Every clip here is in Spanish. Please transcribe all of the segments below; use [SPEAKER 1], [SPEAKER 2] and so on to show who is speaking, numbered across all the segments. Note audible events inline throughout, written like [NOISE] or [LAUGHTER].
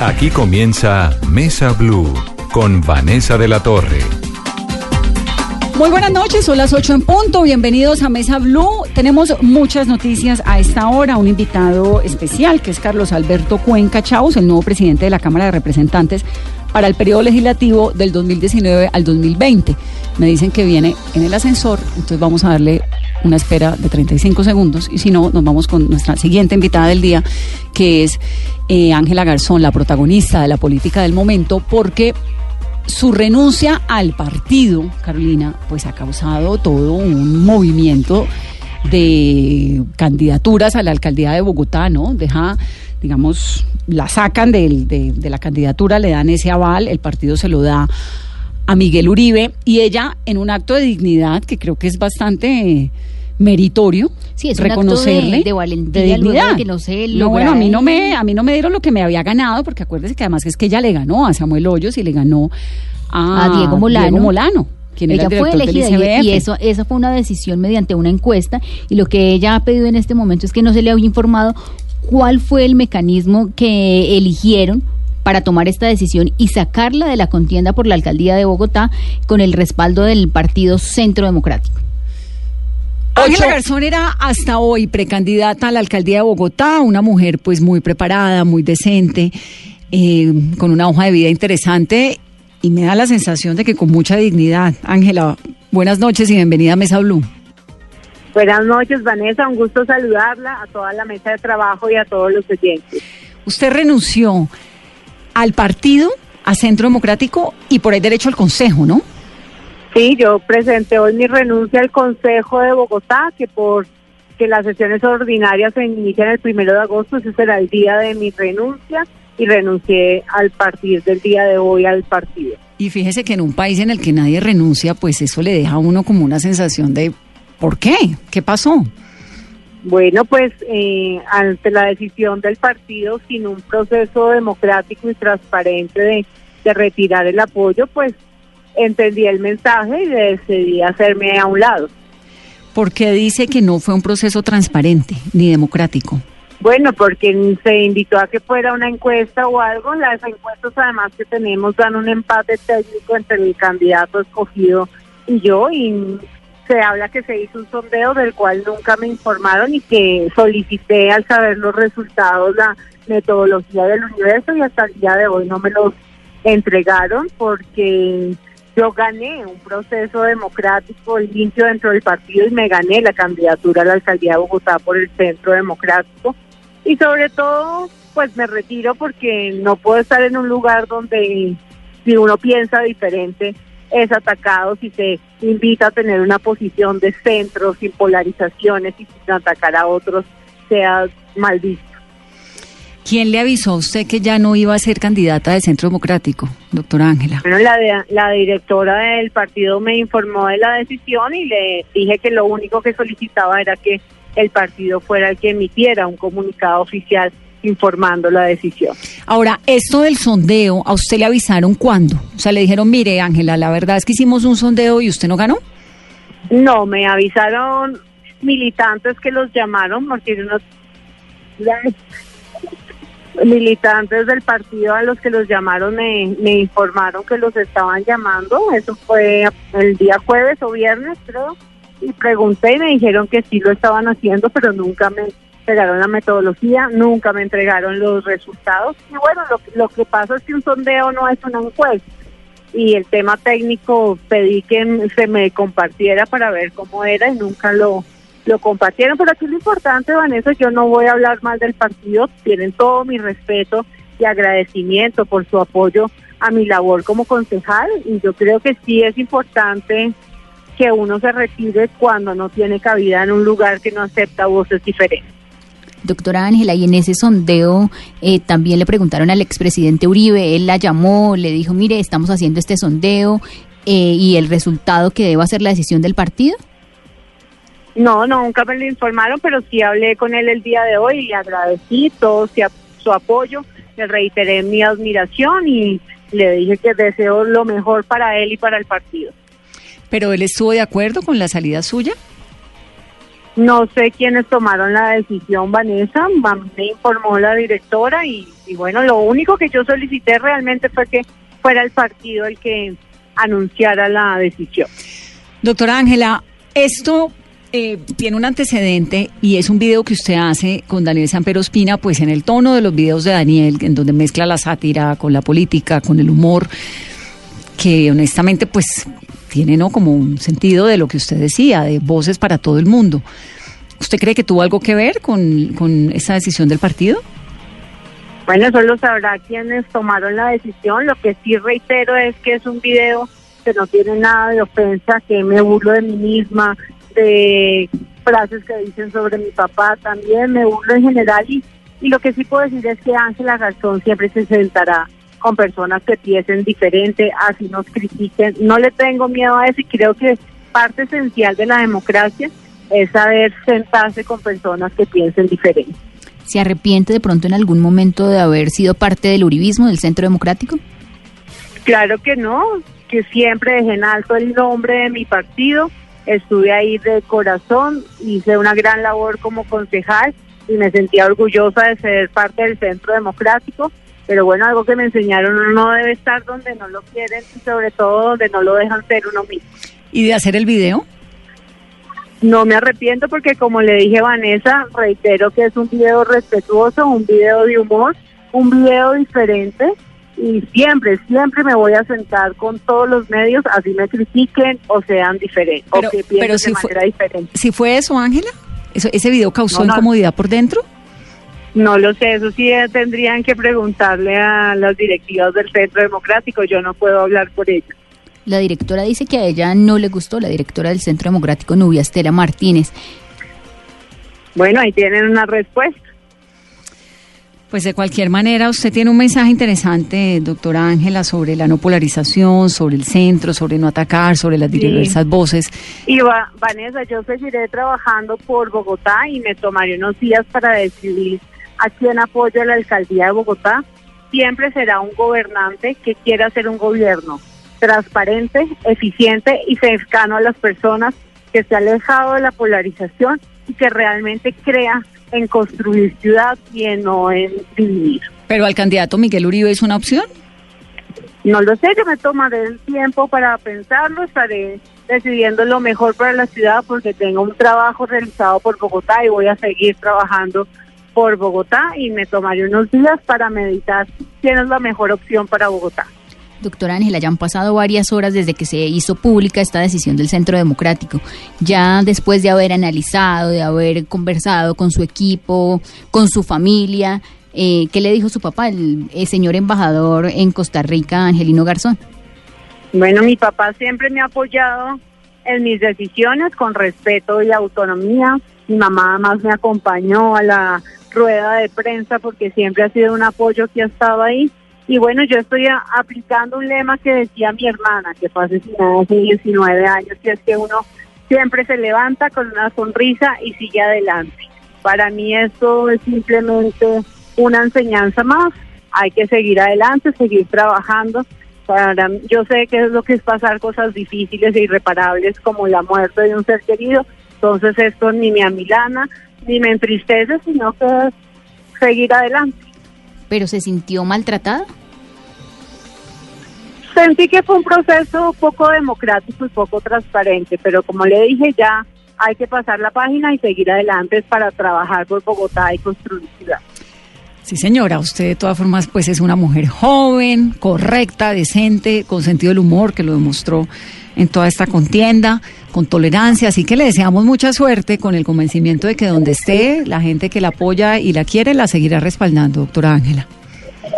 [SPEAKER 1] Aquí comienza Mesa Blue con Vanessa de la Torre.
[SPEAKER 2] Muy buenas noches, son las 8 en punto. Bienvenidos a Mesa Blue. Tenemos muchas noticias a esta hora. Un invitado especial que es Carlos Alberto Cuenca Chaus, el nuevo presidente de la Cámara de Representantes para el periodo legislativo del 2019 al 2020. Me dicen que viene en el ascensor, entonces vamos a darle una espera de 35 segundos y si no, nos vamos con nuestra siguiente invitada del día, que es eh, Ángela Garzón, la protagonista de la política del momento, porque su renuncia al partido, Carolina, pues ha causado todo un movimiento de candidaturas a la alcaldía de Bogotá, ¿no? Deja, digamos, la sacan de, la candidatura, le dan ese aval, el partido se lo da a Miguel Uribe y ella en un acto de dignidad que creo que es bastante meritorio
[SPEAKER 3] sí, es
[SPEAKER 2] reconocerle
[SPEAKER 3] un acto de, de valentía
[SPEAKER 2] de dignidad.
[SPEAKER 3] que no se
[SPEAKER 2] no, bueno, a mí no me a mí no me dieron lo que me había ganado porque acuérdese que además es que ella le ganó a Samuel Hoyos y le ganó a,
[SPEAKER 3] A Diego Molano.
[SPEAKER 2] Molano, quien era
[SPEAKER 3] ella
[SPEAKER 2] el
[SPEAKER 3] fue elegida y, y eso esa fue una decisión mediante una encuesta y lo que ella ha pedido en este momento es que no se le había informado cuál fue el mecanismo que eligieron para tomar esta decisión y sacarla de la contienda por la alcaldía de Bogotá con el respaldo del partido Centro Democrático.
[SPEAKER 2] Ángela Garzón era hasta hoy precandidata a la alcaldía de Bogotá, una mujer pues muy preparada, muy decente, eh, con una hoja de vida interesante y me da la sensación de que con mucha dignidad. Ángela, buenas noches y bienvenida a Mesa Blue.
[SPEAKER 4] Buenas noches, Vanessa. Un gusto saludarla a toda la mesa de trabajo y a todos los oyentes.
[SPEAKER 2] Usted renunció al partido, a Centro Democrático y por ahí derecho al Consejo, ¿no?
[SPEAKER 4] Sí, yo presenté hoy mi renuncia al Consejo de Bogotá, que por que las sesiones ordinarias se inician el primero de agosto, ese será el día de mi renuncia y renuncié al partir del día de hoy al partido.
[SPEAKER 2] Y fíjese que en un país en el que nadie renuncia, pues eso le deja a uno como una sensación de ¿por qué? ¿Qué pasó?
[SPEAKER 4] Bueno, pues eh, ante la decisión del partido, sin un proceso democrático y transparente de, de retirar el apoyo, pues entendí el mensaje y decidí hacerme a un lado.
[SPEAKER 2] Porque dice que no fue un proceso transparente ni democrático.
[SPEAKER 4] Bueno, porque se invitó a que fuera una encuesta o algo. Las encuestas además que tenemos dan un empate técnico entre el candidato escogido y yo y se habla que se hizo un sondeo del cual nunca me informaron y que solicité al saber los resultados la metodología del universo y hasta el día de hoy no me los entregaron porque yo gané un proceso democrático limpio dentro del partido y me gané la candidatura a la alcaldía de Bogotá por el Centro Democrático. Y sobre todo pues me retiro porque no puedo estar en un lugar donde si uno piensa diferente es atacado, si se invita a tener una posición de centro sin polarizaciones y sin atacar a otros sea mal visto.
[SPEAKER 2] ¿Quién le avisó a usted que ya no iba a ser candidata del Centro Democrático, doctora Ángela?
[SPEAKER 4] Bueno, la, de- la directora del partido me informó de la decisión y le dije que lo único que solicitaba era que el partido fuera el que emitiera un comunicado oficial informando la decisión.
[SPEAKER 2] Ahora, esto del sondeo, ¿a usted le avisaron cuándo? O sea, le dijeron, mire, Ángela, la verdad es que hicimos un sondeo y usted no ganó.
[SPEAKER 4] No, me avisaron militantes que los llamaron porque unos militantes del partido a los que los llamaron me, me informaron que los estaban llamando. Eso fue el día jueves o viernes, creo. Y pregunté y me dijeron que sí lo estaban haciendo, pero nunca me entregaron la metodología, nunca me entregaron los resultados. Y bueno, lo, lo que pasa es que un sondeo no es una encuesta y el tema técnico pedí que se me compartiera para ver cómo era y nunca lo, lo compartieron. Pero aquí lo importante, Vanessa, yo no voy a hablar mal del partido, tienen todo mi respeto y agradecimiento por su apoyo a mi labor como concejal y yo creo que sí es importante que uno se retire cuando no tiene cabida en un lugar que no acepta voces diferentes.
[SPEAKER 3] Doctora Ángela, y en ese sondeo eh, también le preguntaron al expresidente Uribe, él la llamó, le dijo, mire, estamos haciendo este sondeo eh, y el resultado que deba ser la decisión del partido.
[SPEAKER 4] No, no, nunca me lo informaron, pero sí hablé con él el día de hoy y le agradecí todo su apoyo, le reiteré mi admiración y le dije que deseo lo mejor para él y para el partido.
[SPEAKER 2] ¿Pero él estuvo de acuerdo con la salida suya?
[SPEAKER 4] No sé quiénes tomaron la decisión, Vanessa, me informó la directora y, y bueno, lo único que yo solicité realmente fue que fuera el partido el que anunciara la decisión.
[SPEAKER 2] Doctora Ángela, esto eh, tiene un antecedente y es un video que usted hace con Daniel Samper Ospina, pues en el tono de los videos de Daniel, en donde mezcla la sátira con la política, con el humor, que honestamente pues tiene ¿no? como un sentido de lo que usted decía, de voces para todo el mundo. ¿Usted cree que tuvo algo que ver con, con esa decisión del partido?
[SPEAKER 4] Bueno, solo sabrá quienes tomaron la decisión. Lo que sí reitero es que es un video que no tiene nada de ofensa, que me burlo de mí misma, de frases que dicen sobre mi papá también, me burlo en general y, y lo que sí puedo decir es que Ángela Garzón siempre se sentará con personas que piensen diferente, así nos critiquen. No le tengo miedo a eso y creo que parte esencial de la democracia es saber sentarse con personas que piensen diferente.
[SPEAKER 3] ¿Se arrepiente de pronto en algún momento de haber sido parte del uribismo, del Centro Democrático?
[SPEAKER 4] Claro que no, que siempre dejé en alto el nombre de mi partido, estuve ahí de corazón, hice una gran labor como concejal y me sentía orgullosa de ser parte del Centro Democrático, pero bueno, algo que me enseñaron, uno no debe estar donde no lo quieren y sobre todo donde no lo dejan ser uno mismo.
[SPEAKER 2] ¿Y de hacer el video?
[SPEAKER 4] No me arrepiento porque como le dije Vanessa, reitero que es un video respetuoso, un video de humor, un video diferente y siempre, siempre me voy a sentar con todos los medios, así me critiquen o sean diferentes, o que piensen
[SPEAKER 2] si
[SPEAKER 4] de
[SPEAKER 2] fue,
[SPEAKER 4] manera diferente.
[SPEAKER 2] ¿Si fue eso, Ángela? ¿Eso, ¿Ese video causó
[SPEAKER 4] No, no.
[SPEAKER 2] incomodidad por dentro?
[SPEAKER 4] No lo sé, eso sí eh, tendrían que preguntarle a las directivas del Centro Democrático, yo no puedo hablar por ellos.
[SPEAKER 3] La directora dice que a ella no le gustó, la directora del Centro Democrático, Nubia Estela Martínez.
[SPEAKER 4] Bueno, ahí tienen una respuesta.
[SPEAKER 2] Pues de cualquier manera, usted tiene un mensaje interesante, doctora Ángela, sobre la no polarización, sobre el centro, sobre no atacar, sobre las
[SPEAKER 4] Sí.
[SPEAKER 2] diversas voces.
[SPEAKER 4] Y va- Vanessa, yo seguiré trabajando por Bogotá y me tomaré unos días para decidir a quién apoyo a la alcaldía de Bogotá. Siempre será un gobernante que quiera hacer un gobierno transparente, eficiente y cercano a las personas, que esté alejado de la polarización y que realmente crea en construir ciudad y en no en dividir.
[SPEAKER 2] Pero al candidato Miguel Uribe es una opción.
[SPEAKER 4] No lo sé, yo me tomaré el tiempo para pensarlo, estaré decidiendo lo mejor para la ciudad porque tengo un trabajo realizado por Bogotá y voy a seguir trabajando por Bogotá y me tomaré unos días para meditar quién es la mejor opción para Bogotá.
[SPEAKER 3] Doctora Ángela, ya han pasado varias horas desde que se hizo pública esta decisión del Centro Democrático. Ya después de haber analizado, de haber conversado con su equipo, con su familia, eh, ¿qué le dijo su papá, el, el señor embajador en Costa Rica, Angelino Garzón?
[SPEAKER 4] Bueno, mi papá siempre me ha apoyado en mis decisiones con respeto y autonomía. Mi mamá más me acompañó a la rueda de prensa porque siempre ha sido un apoyo que ha estado ahí. Y bueno, yo estoy a- aplicando un lema que decía mi hermana, que fue asesinada hace 19 años, que es que uno siempre se levanta con una sonrisa y sigue adelante. Para mí esto es simplemente una enseñanza más. Hay que seguir adelante, seguir trabajando. Para, yo sé que es lo que es pasar cosas difíciles e irreparables como la muerte de un ser querido. Entonces esto ni me amilana, ni me entristece, sino que es seguir adelante.
[SPEAKER 3] ¿Pero se sintió maltratada?
[SPEAKER 4] Sentí que fue un proceso poco democrático y poco transparente, pero como le dije ya, hay que pasar la página y seguir adelante para trabajar por Bogotá y construir ciudad.
[SPEAKER 2] Sí, señora, usted de todas formas pues es una mujer joven, correcta, decente, con sentido del humor, que lo demostró en toda esta contienda, con tolerancia, así que le deseamos mucha suerte con el convencimiento de que donde esté, la gente que la apoya y la quiere, la seguirá respaldando, doctora Ángela.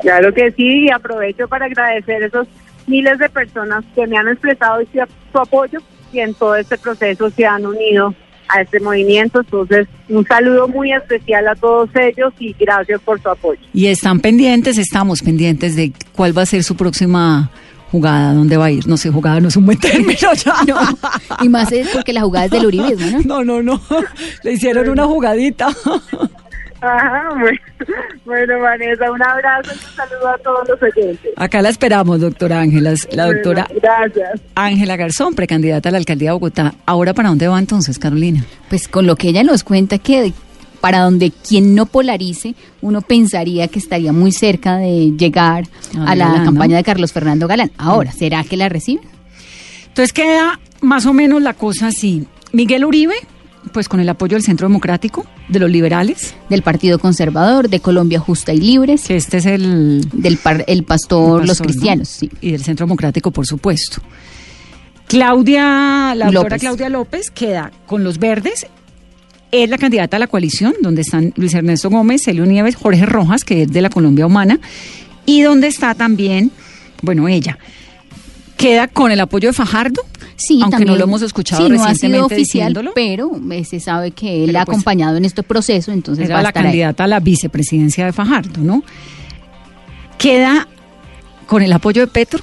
[SPEAKER 4] Claro que sí, y aprovecho para agradecer a esos miles de personas que me han expresado su apoyo y en todo este proceso se han unido a este movimiento. Entonces, un saludo muy especial a todos ellos y gracias por su apoyo.
[SPEAKER 2] Y están pendientes, estamos pendientes de cuál va a ser su próxima jugada, dónde va a ir. No sé, jugada no es un buen término ya. [LAUGHS]
[SPEAKER 3] No, y más es porque la jugada es del uribismo, ¿no?
[SPEAKER 2] No, no, no. [LAUGHS] Le hicieron una jugadita. [LAUGHS]
[SPEAKER 4] Ajá, bueno, bueno, Vanessa, un abrazo y un saludo a todos los oyentes.
[SPEAKER 2] Acá la esperamos, doctora Ángela. La doctora
[SPEAKER 4] gracias.
[SPEAKER 2] Ángela Garzón, precandidata a la alcaldía de Bogotá. ¿Ahora para dónde va entonces, Carolina?
[SPEAKER 3] Pues con lo que ella nos cuenta que para donde quien no polarice, uno pensaría que estaría muy cerca de llegar
[SPEAKER 2] Ah,
[SPEAKER 3] a la
[SPEAKER 2] Galán, ¿no?
[SPEAKER 3] campaña de Carlos Fernando Galán. Ahora, ¿será que la recibe?
[SPEAKER 2] Entonces queda más o menos la cosa así. Miguel Uribe, pues con el apoyo del Centro Democrático, de los liberales,
[SPEAKER 3] Del Partido Conservador, de Colombia Justa y Libres,
[SPEAKER 2] que este es el,
[SPEAKER 3] del par- el pastor,
[SPEAKER 2] el
[SPEAKER 3] Los. Cristianos, sí.
[SPEAKER 2] y del Centro Democrático, por supuesto. Claudia, la doctora
[SPEAKER 3] López.
[SPEAKER 2] Claudia López queda con los verdes. Es la candidata a la coalición, donde están Luis Ernesto Gómez, Celio Nieves, Jorge Rojas, que es de la Colombia Humana, y donde está también, bueno, ella. Queda con el apoyo de Fajardo,
[SPEAKER 3] Sí,
[SPEAKER 2] aunque
[SPEAKER 3] también-
[SPEAKER 2] no lo hemos escuchado
[SPEAKER 3] sí, no ha sido
[SPEAKER 2] recientemente
[SPEAKER 3] oficial,
[SPEAKER 2] diciéndolo.
[SPEAKER 3] pero eh, se sabe que él
[SPEAKER 2] Pero
[SPEAKER 3] ha
[SPEAKER 2] pues,
[SPEAKER 3] acompañado en este proceso, entonces va a
[SPEAKER 2] la
[SPEAKER 3] estar ahí.
[SPEAKER 2] candidata a la vicepresidencia de Fajardo, ¿no? Queda con el apoyo de Petro.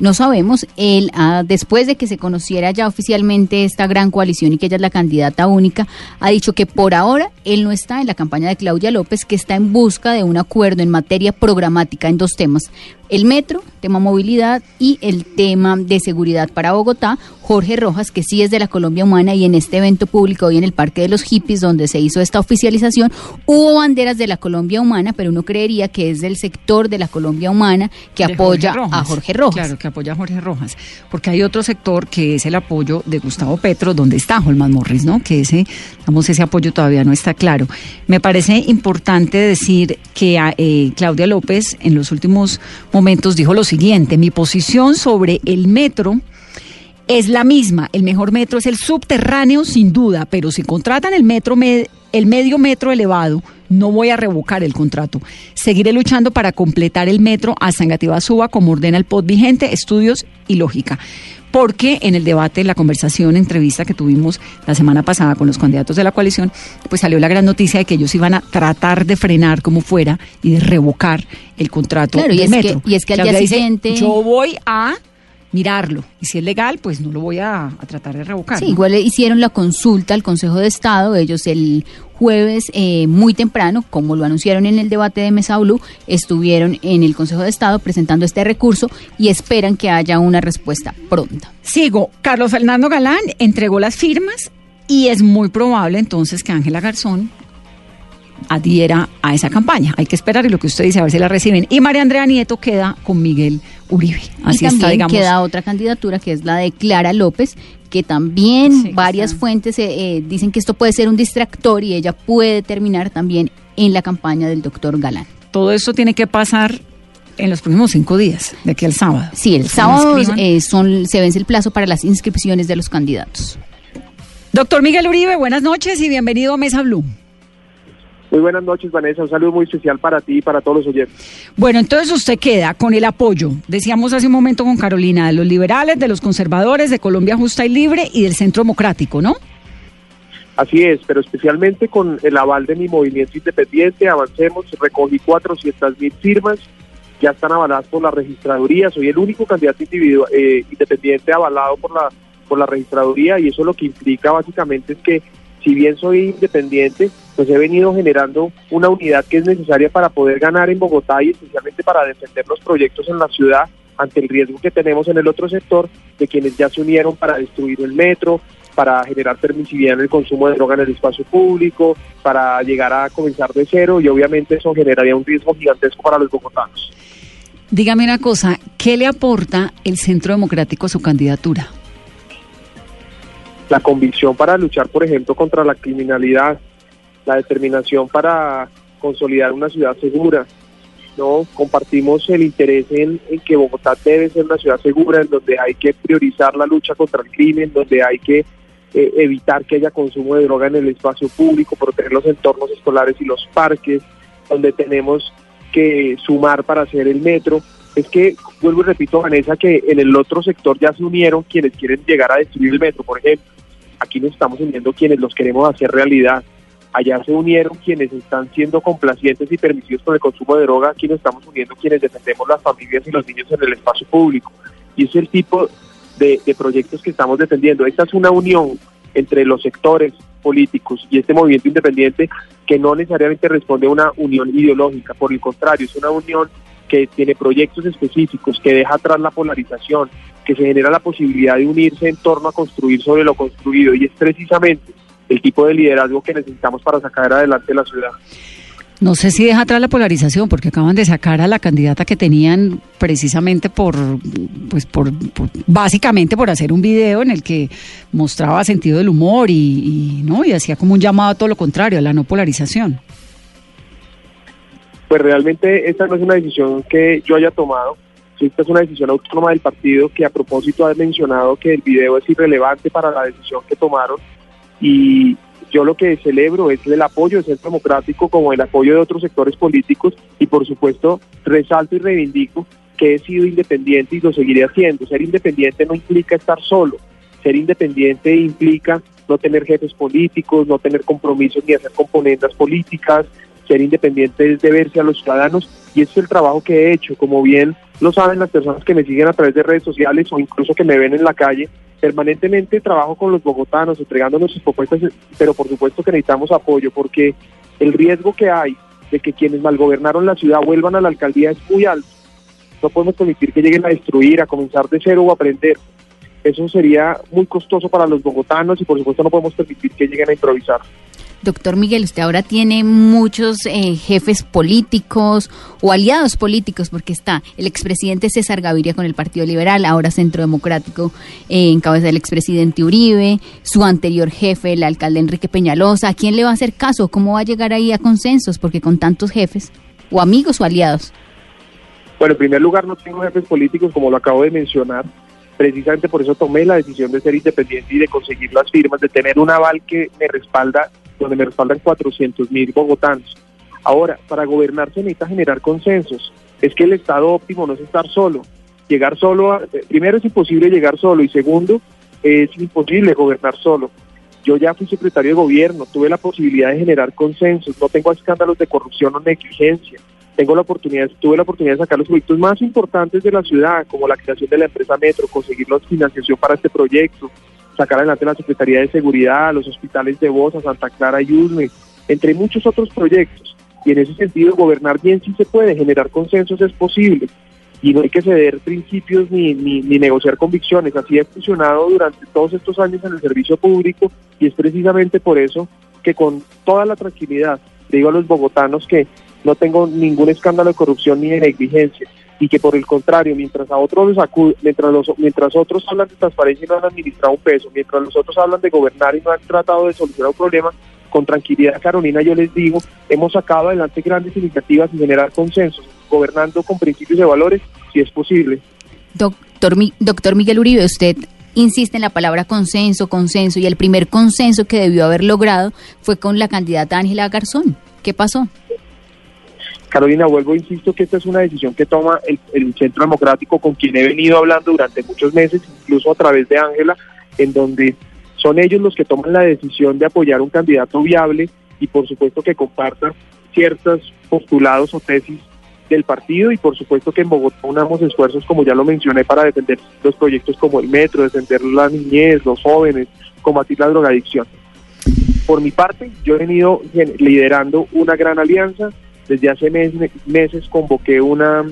[SPEAKER 3] No sabemos, él, ah, después de que se conociera ya oficialmente esta gran coalición y que ella es la candidata única, ha dicho que por ahora él no está en la campaña de Claudia López, que está en busca de un acuerdo en materia programática en dos temas. El metro, tema movilidad, y el tema de seguridad para Bogotá. Jorge Rojas, que sí es de la Colombia Humana, y en este evento público hoy en el Parque de los Hippies, donde se hizo esta oficialización, hubo banderas de la Colombia Humana, pero uno creería que es del sector de la Colombia Humana que
[SPEAKER 2] de
[SPEAKER 3] apoya
[SPEAKER 2] Jorge
[SPEAKER 3] a Jorge Rojas.
[SPEAKER 2] Claro, que apoya a Jorge Rojas. Porque hay otro sector que es el apoyo de Gustavo Petro, donde está Holman Morris, ¿no? Que ese, digamos, ese apoyo todavía no está claro. Me parece importante decir que a, eh, Claudia López en los últimos momentos dijo lo siguiente: mi posición sobre el metro es la misma. El mejor metro es el subterráneo, sin duda, pero si contratan el metro, me- el medio metro elevado, no voy a revocar el contrato. Seguiré luchando para completar el metro hasta Engativá Suba, como ordena el POT vigente, estudios y lógica. Porque en el debate, la conversación, entrevista que tuvimos la semana pasada con los candidatos de la coalición, pues salió la gran noticia de que ellos iban a tratar de frenar como fuera y de revocar el contrato
[SPEAKER 3] Claro, y
[SPEAKER 2] del
[SPEAKER 3] es que- y es que al día
[SPEAKER 2] dice,
[SPEAKER 3] siguiente-
[SPEAKER 2] yo voy a mirarlo. Y si es legal, pues no lo voy a, a tratar de revocar.
[SPEAKER 3] Sí,
[SPEAKER 2] ¿no?
[SPEAKER 3] igual le hicieron la consulta al Consejo de Estado, ellos el jueves eh, muy temprano, como lo anunciaron en el debate de Mesa Blue, estuvieron en el Consejo de Estado presentando este recurso y esperan que haya una respuesta pronta.
[SPEAKER 2] Sigo. Carlos Fernando Galán entregó las firmas y es muy probable entonces que Ángela Garzón adhiera a esa campaña. Hay que esperar y lo que usted dice, a ver si la reciben. Y María Andrea Nieto queda con Miguel Uribe. Así
[SPEAKER 3] y también
[SPEAKER 2] está, digamos.
[SPEAKER 3] queda otra candidatura que es la de Clara López, que también
[SPEAKER 2] Sí,
[SPEAKER 3] varias fuentes eh, eh, dicen que esto puede ser un distractor y ella puede terminar también en la campaña del doctor Galán.
[SPEAKER 2] Todo esto tiene que pasar en los próximos cinco días, de aquí al sábado.
[SPEAKER 3] Sí, el sábado eh, son, se vence el plazo para las inscripciones de los candidatos.
[SPEAKER 2] Doctor Miguel Uribe, buenas noches y bienvenido a Mesa Blue.
[SPEAKER 5] Muy buenas noches, Vanessa. Un saludo muy especial para ti y para todos los oyentes.
[SPEAKER 2] Bueno, entonces usted queda con el apoyo, decíamos hace un momento con Carolina, de los liberales, de los conservadores, de Colombia Justa y Libre y del Centro Democrático, ¿no?
[SPEAKER 5] Así es, pero especialmente con el aval de mi movimiento independiente, avancemos, recogí 400 mil firmas, ya están avaladas por la registraduría, soy el único candidato individual, eh, independiente avalado por la, por la registraduría y eso lo que implica básicamente es que si bien soy independiente, pues he venido generando una unidad que es necesaria para poder ganar en Bogotá y especialmente para defender los proyectos en la ciudad ante el riesgo que tenemos en el otro sector de quienes ya se unieron para destruir el metro, para generar permisividad en el consumo de droga en el espacio público, para llegar a comenzar de cero y obviamente eso generaría un riesgo gigantesco para los bogotanos.
[SPEAKER 2] Dígame una cosa, ¿qué le aporta el Centro Democrático a su candidatura?
[SPEAKER 5] La convicción para luchar, por ejemplo, contra la criminalidad, la determinación para consolidar una ciudad segura. No compartimos el interés en, que Bogotá debe ser una ciudad segura, en donde hay que priorizar la lucha contra el crimen, donde hay que eh, evitar que haya consumo de droga en el espacio público, proteger los entornos escolares y los parques, donde tenemos que sumar para hacer el metro. Es que, vuelvo y repito, Vanessa, que en el otro sector ya se unieron quienes quieren llegar a destruir el metro, por ejemplo. Aquí nos estamos uniendo quienes los queremos hacer realidad. Allá se unieron quienes están siendo complacientes y permisivos con el consumo de droga, aquí nos estamos uniendo quienes defendemos las familias y los niños en el espacio público. Y es el tipo de, de proyectos que estamos defendiendo. Esta es una unión entre los sectores políticos y este movimiento independiente que no necesariamente responde a una unión ideológica, por el contrario, es una unión que tiene proyectos específicos, que deja atrás la polarización, que se genera la posibilidad de unirse en torno a construir sobre lo construido y es precisamente el tipo de liderazgo que necesitamos para sacar adelante la ciudad.
[SPEAKER 2] No sé si deja atrás la polarización, porque acaban de sacar a la candidata que tenían precisamente por, pues por, básicamente por hacer un video en el que mostraba sentido del humor y, y, no y hacía como un llamado a todo lo contrario, a la no polarización.
[SPEAKER 5] Pues realmente esta no es una decisión que yo haya tomado, esta es una decisión autónoma del partido que a propósito ha mencionado que el video es irrelevante para la decisión que tomaron y yo lo que celebro es el apoyo del Centro Democrático como el apoyo de otros sectores políticos y por supuesto resalto y reivindico que he sido independiente y lo seguiré haciendo. Ser independiente no implica estar solo, ser independiente implica no tener jefes políticos, no tener compromisos ni hacer componendas políticas, ser independiente es deberse a los ciudadanos y ese es el trabajo que he hecho, como bien lo saben las personas que me siguen a través de redes sociales o incluso que me ven en la calle, permanentemente trabajo con los bogotanos, entregándonos sus propuestas, pero por supuesto que necesitamos apoyo porque el riesgo que hay de que quienes malgobernaron la ciudad vuelvan a la alcaldía es muy alto. No podemos permitir que lleguen a destruir, a comenzar de cero o a aprender. Eso sería muy costoso para los bogotanos y por supuesto no podemos permitir que lleguen a improvisar.
[SPEAKER 3] Doctor Miguel, usted ahora tiene muchos eh, jefes políticos o aliados políticos, porque está el expresidente César Gaviria con el Partido Liberal, ahora Centro Democrático, eh, en cabeza del expresidente Uribe, su anterior jefe, el alcalde Enrique Peñalosa. ¿A quién le va a hacer caso? ¿Cómo va a llegar ahí a consensos? Porque con tantos jefes, o amigos o aliados.
[SPEAKER 5] Bueno, en primer lugar, no tengo jefes políticos, como lo acabo de mencionar precisamente por eso tomé la decisión de ser independiente y de conseguir las firmas, de tener un aval que me respalda donde me respaldan 400 mil bogotanos. Ahora, para gobernar se necesita generar consensos. Es que el estado óptimo no es estar solo. Llegar solo, a, primero es imposible llegar solo y segundo, es imposible gobernar solo. Yo ya fui secretario de gobierno, tuve la posibilidad de generar consensos, no tengo escándalos de corrupción o negligencia. Tengo la oportunidad, tuve la oportunidad de sacar los proyectos más importantes de la ciudad, como la creación de la empresa Metro, conseguir la financiación para este proyecto, sacar adelante la Secretaría de Seguridad, los hospitales de Bosa, Santa Clara y Usme, entre muchos otros proyectos. Y en ese sentido, gobernar bien sí se puede, generar consensos es posible. Y no hay que ceder principios ni, ni, ni negociar convicciones. Así ha funcionado durante todos estos años en el servicio público y es precisamente por eso que con toda la tranquilidad digo a los bogotanos que no tengo ningún escándalo de corrupción ni de negligencia y que por el contrario, mientras a otros les mientras los, mientras otros hablan de transparencia y no han administrado un peso, mientras los otros hablan de gobernar y no han tratado de solucionar un problema, con tranquilidad, Carolina, yo les digo, hemos sacado adelante grandes iniciativas y generar consensos, gobernando con principios y valores, si es posible.
[SPEAKER 3] Doctor, doctor Miguel Uribe, usted insiste en la palabra consenso, consenso, y el primer consenso que debió haber logrado fue con la candidata Ángela Garzón. ¿Qué pasó?
[SPEAKER 5] Carolina, vuelvo, insisto que esta es una decisión que toma el, Centro Democrático con quien he venido hablando durante muchos meses, incluso a través de Ángela, en donde son ellos los que toman la decisión de apoyar un candidato viable y por supuesto que comparta ciertos postulados o tesis del partido y por supuesto que en Bogotá unamos esfuerzos, como ya lo mencioné, para defender los proyectos como el metro, defender la niñez, los jóvenes, combatir la drogadicción. Por mi parte, yo he venido liderando una gran alianza desde hace meses, meses convoqué una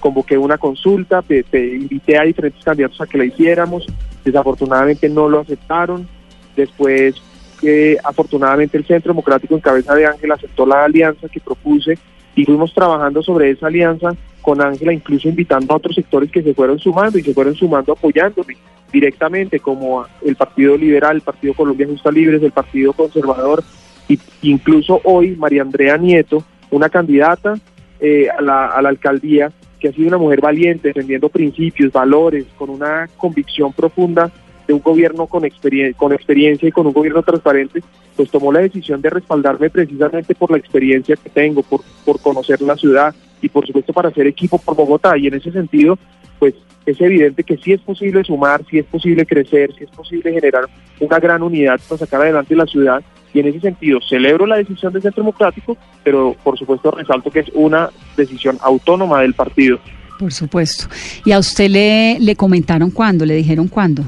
[SPEAKER 5] convoqué una consulta, te, invité a diferentes candidatos a que la hiciéramos, desafortunadamente no lo aceptaron, después que afortunadamente el Centro Democrático en cabeza de Ángela aceptó la alianza que propuse y fuimos trabajando sobre esa alianza con Ángela, incluso invitando a otros sectores que se fueron sumando y se fueron sumando apoyándome directamente, como el Partido Liberal, el Partido Colombia Justa Libres, el Partido Conservador, e incluso hoy María Andrea Nieto, una candidata eh, a, la, alcaldía que ha sido una mujer valiente, defendiendo principios, valores, con una convicción profunda de un gobierno con, experien con experiencia y con un gobierno transparente, pues tomó la decisión de respaldarme precisamente por la experiencia que tengo, por, por conocer la ciudad y por supuesto para hacer equipo por Bogotá. Y en ese sentido, pues es evidente que sí es posible sumar, sí es posible crecer, sí es posible generar una gran unidad para sacar adelante la ciudad. Y en ese sentido celebro la decisión del Centro Democrático, pero por supuesto resalto que es una decisión autónoma del partido.
[SPEAKER 2] Por supuesto. ¿Y a usted le, le comentaron cuándo? ¿Le dijeron cuándo?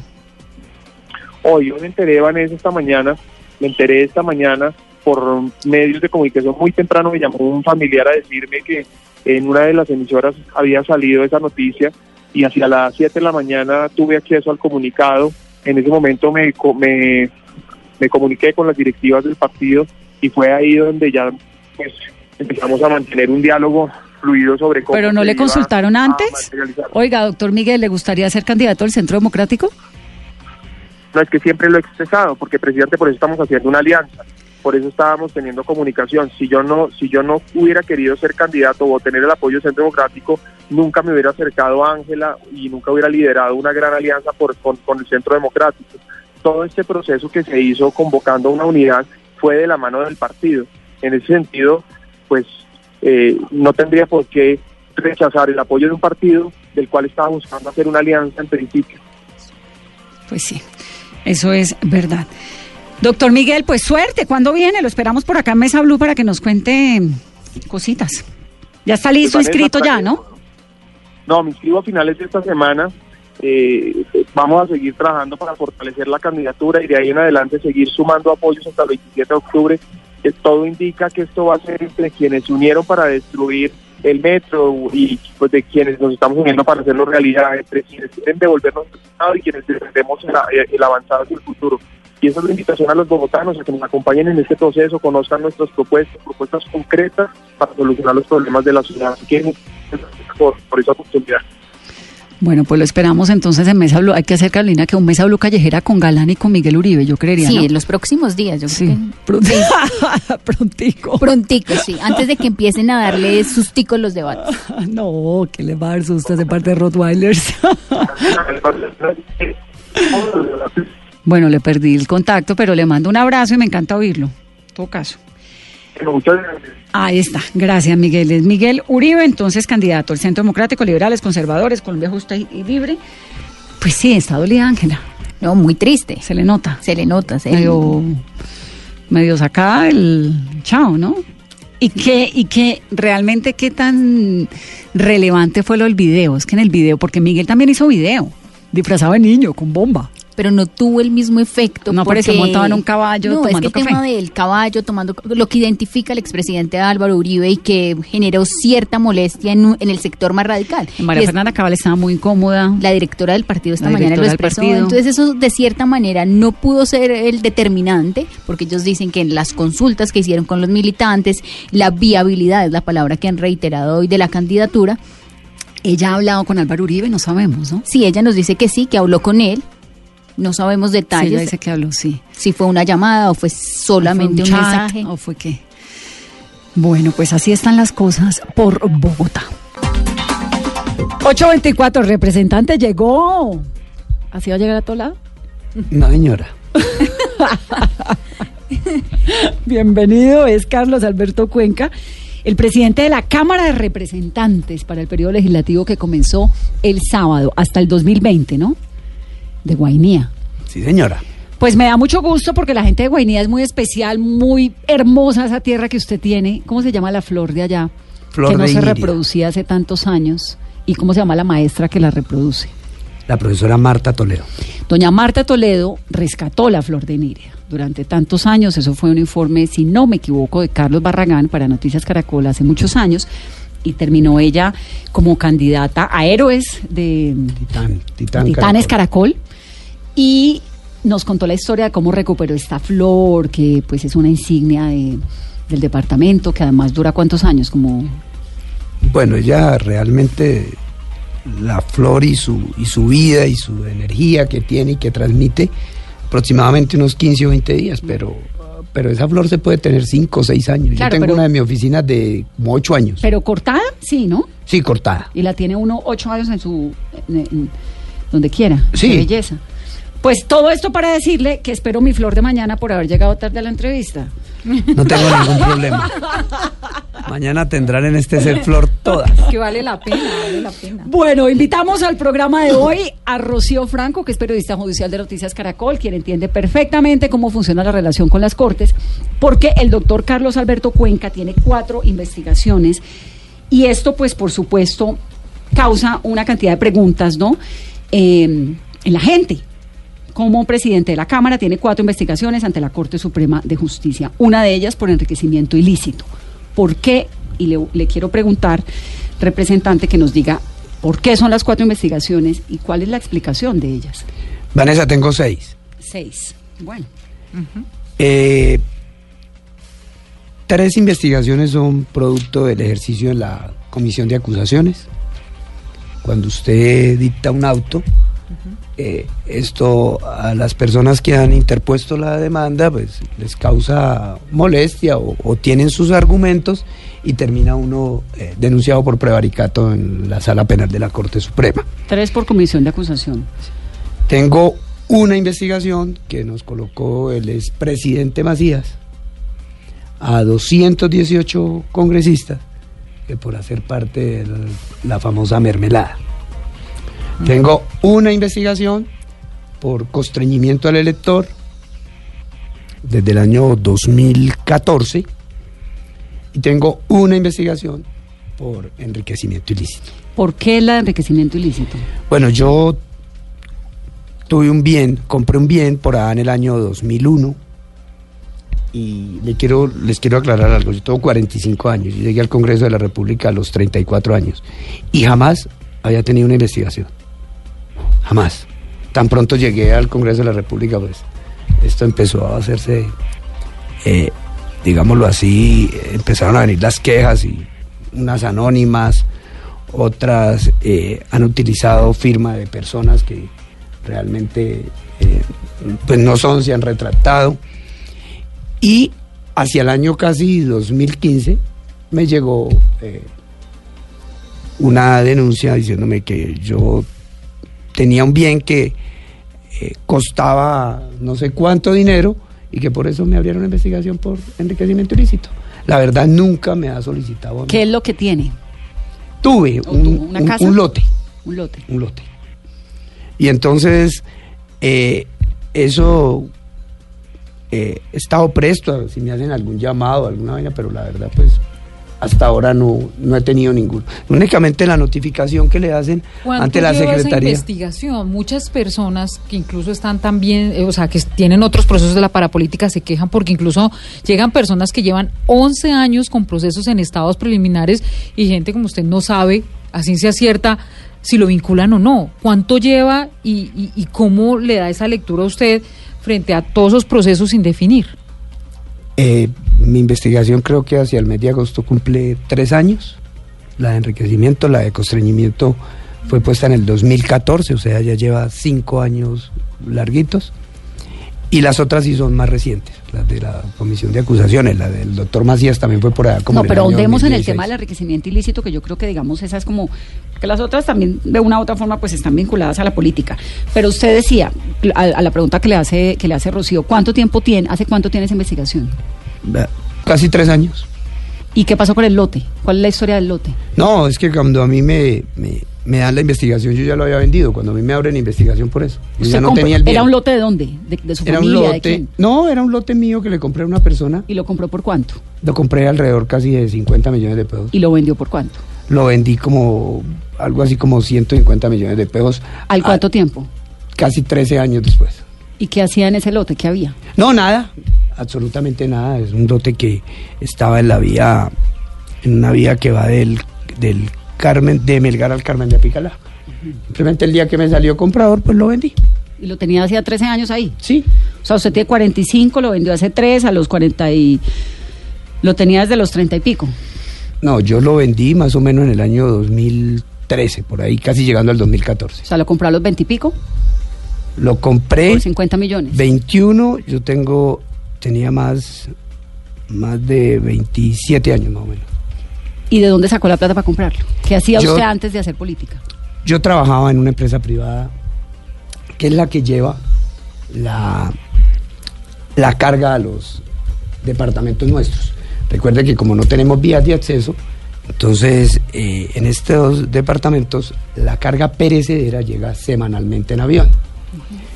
[SPEAKER 5] Hoy yo me enteré, Vanessa, esta mañana, me enteré esta mañana por medios de comunicación muy temprano, me llamó un familiar a decirme que en una de las emisoras había salido esa noticia y hacia las 7 de la mañana tuve acceso al comunicado. En ese momento me, me, me comuniqué con las directivas del partido y fue ahí donde ya pues, empezamos a mantener un diálogo fluido sobre cómo...
[SPEAKER 2] ¿Pero no le consultaron antes? Oiga, doctor Miguel, ¿le gustaría ser candidato al Centro Democrático?
[SPEAKER 5] No es que siempre lo he expresado, porque presidente por eso estamos haciendo una alianza, por eso estábamos teniendo comunicación. Si yo no, si yo no hubiera querido ser candidato o tener el apoyo del Centro Democrático, nunca me hubiera acercado a Ángela y nunca hubiera liderado una gran alianza por, con, el Centro Democrático. Todo este proceso que se hizo convocando una unidad fue de la mano del partido. En ese sentido, pues eh, no tendría por qué rechazar el apoyo de un partido del cual estaba buscando hacer una alianza en principio.
[SPEAKER 2] Pues sí, eso es verdad. Doctor Miguel, pues suerte. ¿Cuándo viene? Lo esperamos por acá en Mesa Blue para que nos cuente cositas. Ya está listo, inscrito ya, ¿no?
[SPEAKER 5] No, me inscribo a finales de esta semana. Eh, vamos a seguir trabajando para fortalecer la candidatura y de ahí en adelante seguir sumando apoyos hasta el 27 de octubre. Que todo indica que esto va a ser entre quienes se unieron para destruir el metro y pues de quienes nos estamos uniendo para hacerlo realidad, entre quienes quieren devolvernos el Estado y quienes defendemos el, el avanzado hacia el futuro. Y esa es la invitación a los bogotanos a que nos acompañen en este proceso, conozcan nuestras propuestas, propuestas concretas para solucionar los problemas de la ciudad. Así que por, por esa oportunidad.
[SPEAKER 2] Bueno, pues lo esperamos entonces en Mesa Blue. Hay que hacer, Carolina, que un Mesa Blue callejera con Galán y con Miguel Uribe, yo creería,
[SPEAKER 3] Sí,
[SPEAKER 2] ¿no?
[SPEAKER 3] en los próximos días, yo
[SPEAKER 2] Sí,
[SPEAKER 3] creo que- [LAUGHS]
[SPEAKER 2] prontico.
[SPEAKER 3] Prontico, sí, antes de que empiecen a darle susticos los debates. [LAUGHS]
[SPEAKER 2] No, que le va a dar susto de parte de Rottweilers. [LAUGHS] bueno, le perdí el contacto, pero le mando un abrazo y me encanta oírlo. En todo caso.
[SPEAKER 5] Muchas gracias.
[SPEAKER 2] Ahí está, gracias Miguel. Es Miguel Uribe, entonces candidato al Centro Democrático, Liberales, Conservadores, Colombia Justa y, y Libre. Pues sí, está dolida Ángela,
[SPEAKER 3] No, muy triste.
[SPEAKER 2] se le nota.
[SPEAKER 3] Se le nota, se
[SPEAKER 2] Medio, medio sacada el chao, ¿no? Y que, y que realmente qué tan relevante fue lo del video. Es que en el video, porque Miguel también hizo video, disfrazado de niño, con bomba.
[SPEAKER 3] Pero no tuvo el mismo efecto.
[SPEAKER 2] No
[SPEAKER 3] porque-
[SPEAKER 2] pareció montado en un caballo
[SPEAKER 3] no,
[SPEAKER 2] tomando
[SPEAKER 3] es que el
[SPEAKER 2] café.
[SPEAKER 3] tema del caballo tomando lo que identifica al expresidente Álvaro Uribe y que generó cierta molestia en, el sector más radical.
[SPEAKER 2] María
[SPEAKER 3] es-
[SPEAKER 2] Fernanda Cabal estaba muy incómoda.
[SPEAKER 3] la directora del partido esta mañana lo expresó. Entonces eso de cierta manera no pudo ser el determinante, porque ellos dicen que en las consultas que hicieron con los militantes, la viabilidad es la palabra que han reiterado hoy de la candidatura.
[SPEAKER 2] Ella ha hablado con Álvaro Uribe, no sabemos, ¿no?
[SPEAKER 3] Sí, ella nos dice que sí, que habló con él. No sabemos
[SPEAKER 2] Sí,
[SPEAKER 3] detalles.
[SPEAKER 2] ella dice que habló, sí.
[SPEAKER 3] si fue una llamada o fue solamente
[SPEAKER 2] ¿Fue
[SPEAKER 3] un,
[SPEAKER 2] chat
[SPEAKER 3] mensaje.
[SPEAKER 2] ¿O fue qué? Bueno, pues así están las cosas por Bogotá. 824, representante llegó. ¿Así va a llegar a todo lado?
[SPEAKER 6] No, señora. [LAUGHS]
[SPEAKER 2] Bienvenido, es Carlos Alberto Cuenca, el presidente de la Cámara de Representantes para el periodo legislativo que comenzó el sábado hasta el 2020, ¿no? De Guainía.
[SPEAKER 6] Sí, señora.
[SPEAKER 2] Pues me da mucho gusto porque la gente de Guainía es muy especial, muy hermosa esa tierra que usted tiene. ¿Cómo se llama la flor de allá?
[SPEAKER 6] Flor
[SPEAKER 2] que no
[SPEAKER 6] de
[SPEAKER 2] se reproducía hace tantos años. ¿Y cómo se llama la maestra que la reproduce?
[SPEAKER 6] La profesora Marta Toledo.
[SPEAKER 2] Doña Marta Toledo rescató la flor de Niria durante tantos años. Eso fue un informe, si no me equivoco, de Carlos Barragán para Noticias Caracol hace muchos años. Y terminó ella como candidata a héroes de
[SPEAKER 6] Titán. Titán.
[SPEAKER 2] Titanes
[SPEAKER 6] Caracol.
[SPEAKER 2] Caracol. Y nos contó la historia de cómo recuperó esta flor, que pues es una insignia de- del departamento, que además dura cuántos años, como
[SPEAKER 6] Bueno, ella realmente la flor y su, y su vida y su energía que tiene y que transmite aproximadamente unos 15 o 20 días, pero, pero esa flor se puede tener 5 o 6 años.
[SPEAKER 2] Claro,
[SPEAKER 6] Yo tengo
[SPEAKER 2] pero-
[SPEAKER 6] una de mis oficinas de como 8 años.
[SPEAKER 2] pero cortada, sí, ¿no?
[SPEAKER 6] sí, cortada.
[SPEAKER 2] Y la tiene uno ocho años en su en- en- donde quiera.
[SPEAKER 6] Sí.
[SPEAKER 2] Qué belleza. Pues todo esto para decirle que espero mi flor de mañana por haber llegado tarde a la entrevista.
[SPEAKER 6] No tengo ningún problema. Mañana tendrán en este ser flor todas.
[SPEAKER 7] Que vale la pena, vale la pena.
[SPEAKER 2] Bueno, invitamos al programa de hoy a Rocío Franco, que es periodista judicial de Noticias Caracol, quien entiende perfectamente cómo funciona la relación con las Cortes, porque el doctor Carlos Alberto Cuenca tiene cuatro investigaciones y esto, pues, por supuesto, causa una cantidad de preguntas, ¿no? Eh, en la gente. Como presidente de la Cámara tiene cuatro investigaciones ante la Corte Suprema de Justicia, una de ellas por enriquecimiento ilícito. ¿Por qué? Y le, le quiero preguntar, representante, que nos diga por qué son las cuatro investigaciones y cuál es la explicación de ellas.
[SPEAKER 6] Vanessa, tengo seis.
[SPEAKER 2] Seis. Bueno.
[SPEAKER 6] Eh, tres investigaciones son producto del ejercicio de la comisión de acusaciones. Cuando usted dicta un auto, eh, esto a las personas que han interpuesto la demanda, pues les causa molestia o, o tienen sus argumentos y termina uno eh, denunciado por prevaricato en la sala penal de la Corte Suprema.
[SPEAKER 2] Tres por comisión de acusación.
[SPEAKER 6] Tengo una investigación que nos colocó el expresidente Macías a 218 congresistas que por hacer parte de la, la famosa mermelada. Tengo una investigación por constreñimiento al elector desde el año 2014 y tengo una investigación por enriquecimiento ilícito.
[SPEAKER 2] ¿Por qué el enriquecimiento ilícito?
[SPEAKER 6] Bueno, yo tuve un bien, compré un bien por allá en el año 2001 y le quiero, les quiero aclarar algo. Yo tengo 45 años, yo llegué al Congreso de la República a los 34 años y jamás había tenido una investigación. Jamás. Tan pronto llegué al Congreso de la República, pues esto empezó a hacerse, eh, digámoslo así, empezaron a venir las quejas y unas anónimas, otras eh, han utilizado firma de personas que realmente eh, pues no son, se han retractado. Y hacia el año casi 2015 me llegó una denuncia diciéndome que yo tenía un bien que eh, costaba no sé cuánto dinero y que por eso me abrieron una investigación por enriquecimiento ilícito. La verdad nunca me ha solicitado. a mí.
[SPEAKER 2] ¿Qué es lo que tiene?
[SPEAKER 6] Tuve
[SPEAKER 2] ¿O
[SPEAKER 6] un,
[SPEAKER 2] tuvo una
[SPEAKER 6] un-
[SPEAKER 2] casa?
[SPEAKER 6] un lote,
[SPEAKER 2] Un lote.
[SPEAKER 6] un lote. Y entonces eh, eso eh, he estado presto a si me hacen algún llamado, alguna vaina, pero la verdad pues hasta ahora no, no he tenido ninguno. Únicamente la notificación que le hacen
[SPEAKER 7] ¿Cuánto
[SPEAKER 6] ante la
[SPEAKER 7] esa
[SPEAKER 6] Secretaría.
[SPEAKER 7] investigación? Muchas personas que incluso están también, eh, o sea, que tienen otros procesos de la parapolítica se quejan porque incluso llegan personas que llevan 11 años con procesos en estados preliminares y gente como usted no sabe a ciencia cierta si lo vinculan o no. ¿Cuánto lleva y, y- y cómo le da esa lectura a usted frente a todos esos procesos sin definir?
[SPEAKER 6] Eh, mi investigación creo que hacia el mes de agosto cumple tres años. La de enriquecimiento, la de constreñimiento fue puesta en el 2014, o sea, ya lleva cinco años larguitos. Y las otras sí son más recientes, las de la comisión de acusaciones, la del doctor Macías también fue por allá como
[SPEAKER 2] no, pero ahondemos en el
[SPEAKER 6] 2016.
[SPEAKER 2] tema del enriquecimiento ilícito, que yo creo que, digamos, esa es como que las otras también, de una u otra forma, pues están vinculadas a la política. Pero usted decía, a, a la pregunta que le hace que le hace Rocío, ¿cuánto tiempo tiene, hace cuánto tiene esa investigación?
[SPEAKER 6] Casi tres años.
[SPEAKER 2] ¿Y qué pasó con el lote? ¿Cuál es la historia del lote?
[SPEAKER 6] No, es que cuando a mí me, me, me dan la investigación, yo ya lo había vendido. Cuando a mí me abren investigación por eso. Yo ya no tenía el bien.
[SPEAKER 2] ¿Era un lote de dónde? ¿De, de su
[SPEAKER 6] Era un lote. No, era un lote mío que le compré a una persona.
[SPEAKER 2] ¿Y lo compró por cuánto?
[SPEAKER 6] Lo compré alrededor casi de 50 millones de pesos.
[SPEAKER 2] ¿Y lo vendió por cuánto?
[SPEAKER 6] Lo vendí como algo así como 150 millones de pesos.
[SPEAKER 2] ¿Al
[SPEAKER 6] a-
[SPEAKER 2] cuánto tiempo?
[SPEAKER 6] Casi 13 años después.
[SPEAKER 2] ¿Y qué hacía en ese lote? ¿Qué había?
[SPEAKER 6] No, nada, absolutamente nada. Es un lote que estaba en la vía, en una vía que va del, del Carmen, de Melgar al Carmen de Apicalá. Simplemente el día que me salió comprador, pues lo vendí.
[SPEAKER 2] ¿Y lo tenía hacía 13 años ahí?
[SPEAKER 6] Sí.
[SPEAKER 2] O sea, usted tiene 45, lo vendió hace 3, a los 40 y... Lo tenía desde los 30 y pico.
[SPEAKER 6] No, yo lo vendí más o menos en el año 2013, por ahí, casi llegando al 2014.
[SPEAKER 2] O sea, lo compró a los 20 y pico,
[SPEAKER 6] Lo compré.
[SPEAKER 2] por 50 millones.
[SPEAKER 6] 21, yo tengo, tenía más, más de 27 años más o menos.
[SPEAKER 2] ¿Y de dónde sacó la plata para comprarlo? ¿Qué hacía
[SPEAKER 6] Yo-
[SPEAKER 2] usted antes de hacer política?
[SPEAKER 6] Yo trabajaba en una empresa privada que es la que lleva la, la carga a los departamentos nuestros. Recuerde que como no tenemos vías de acceso, entonces eh, en estos departamentos la carga perecedera llega semanalmente en avión.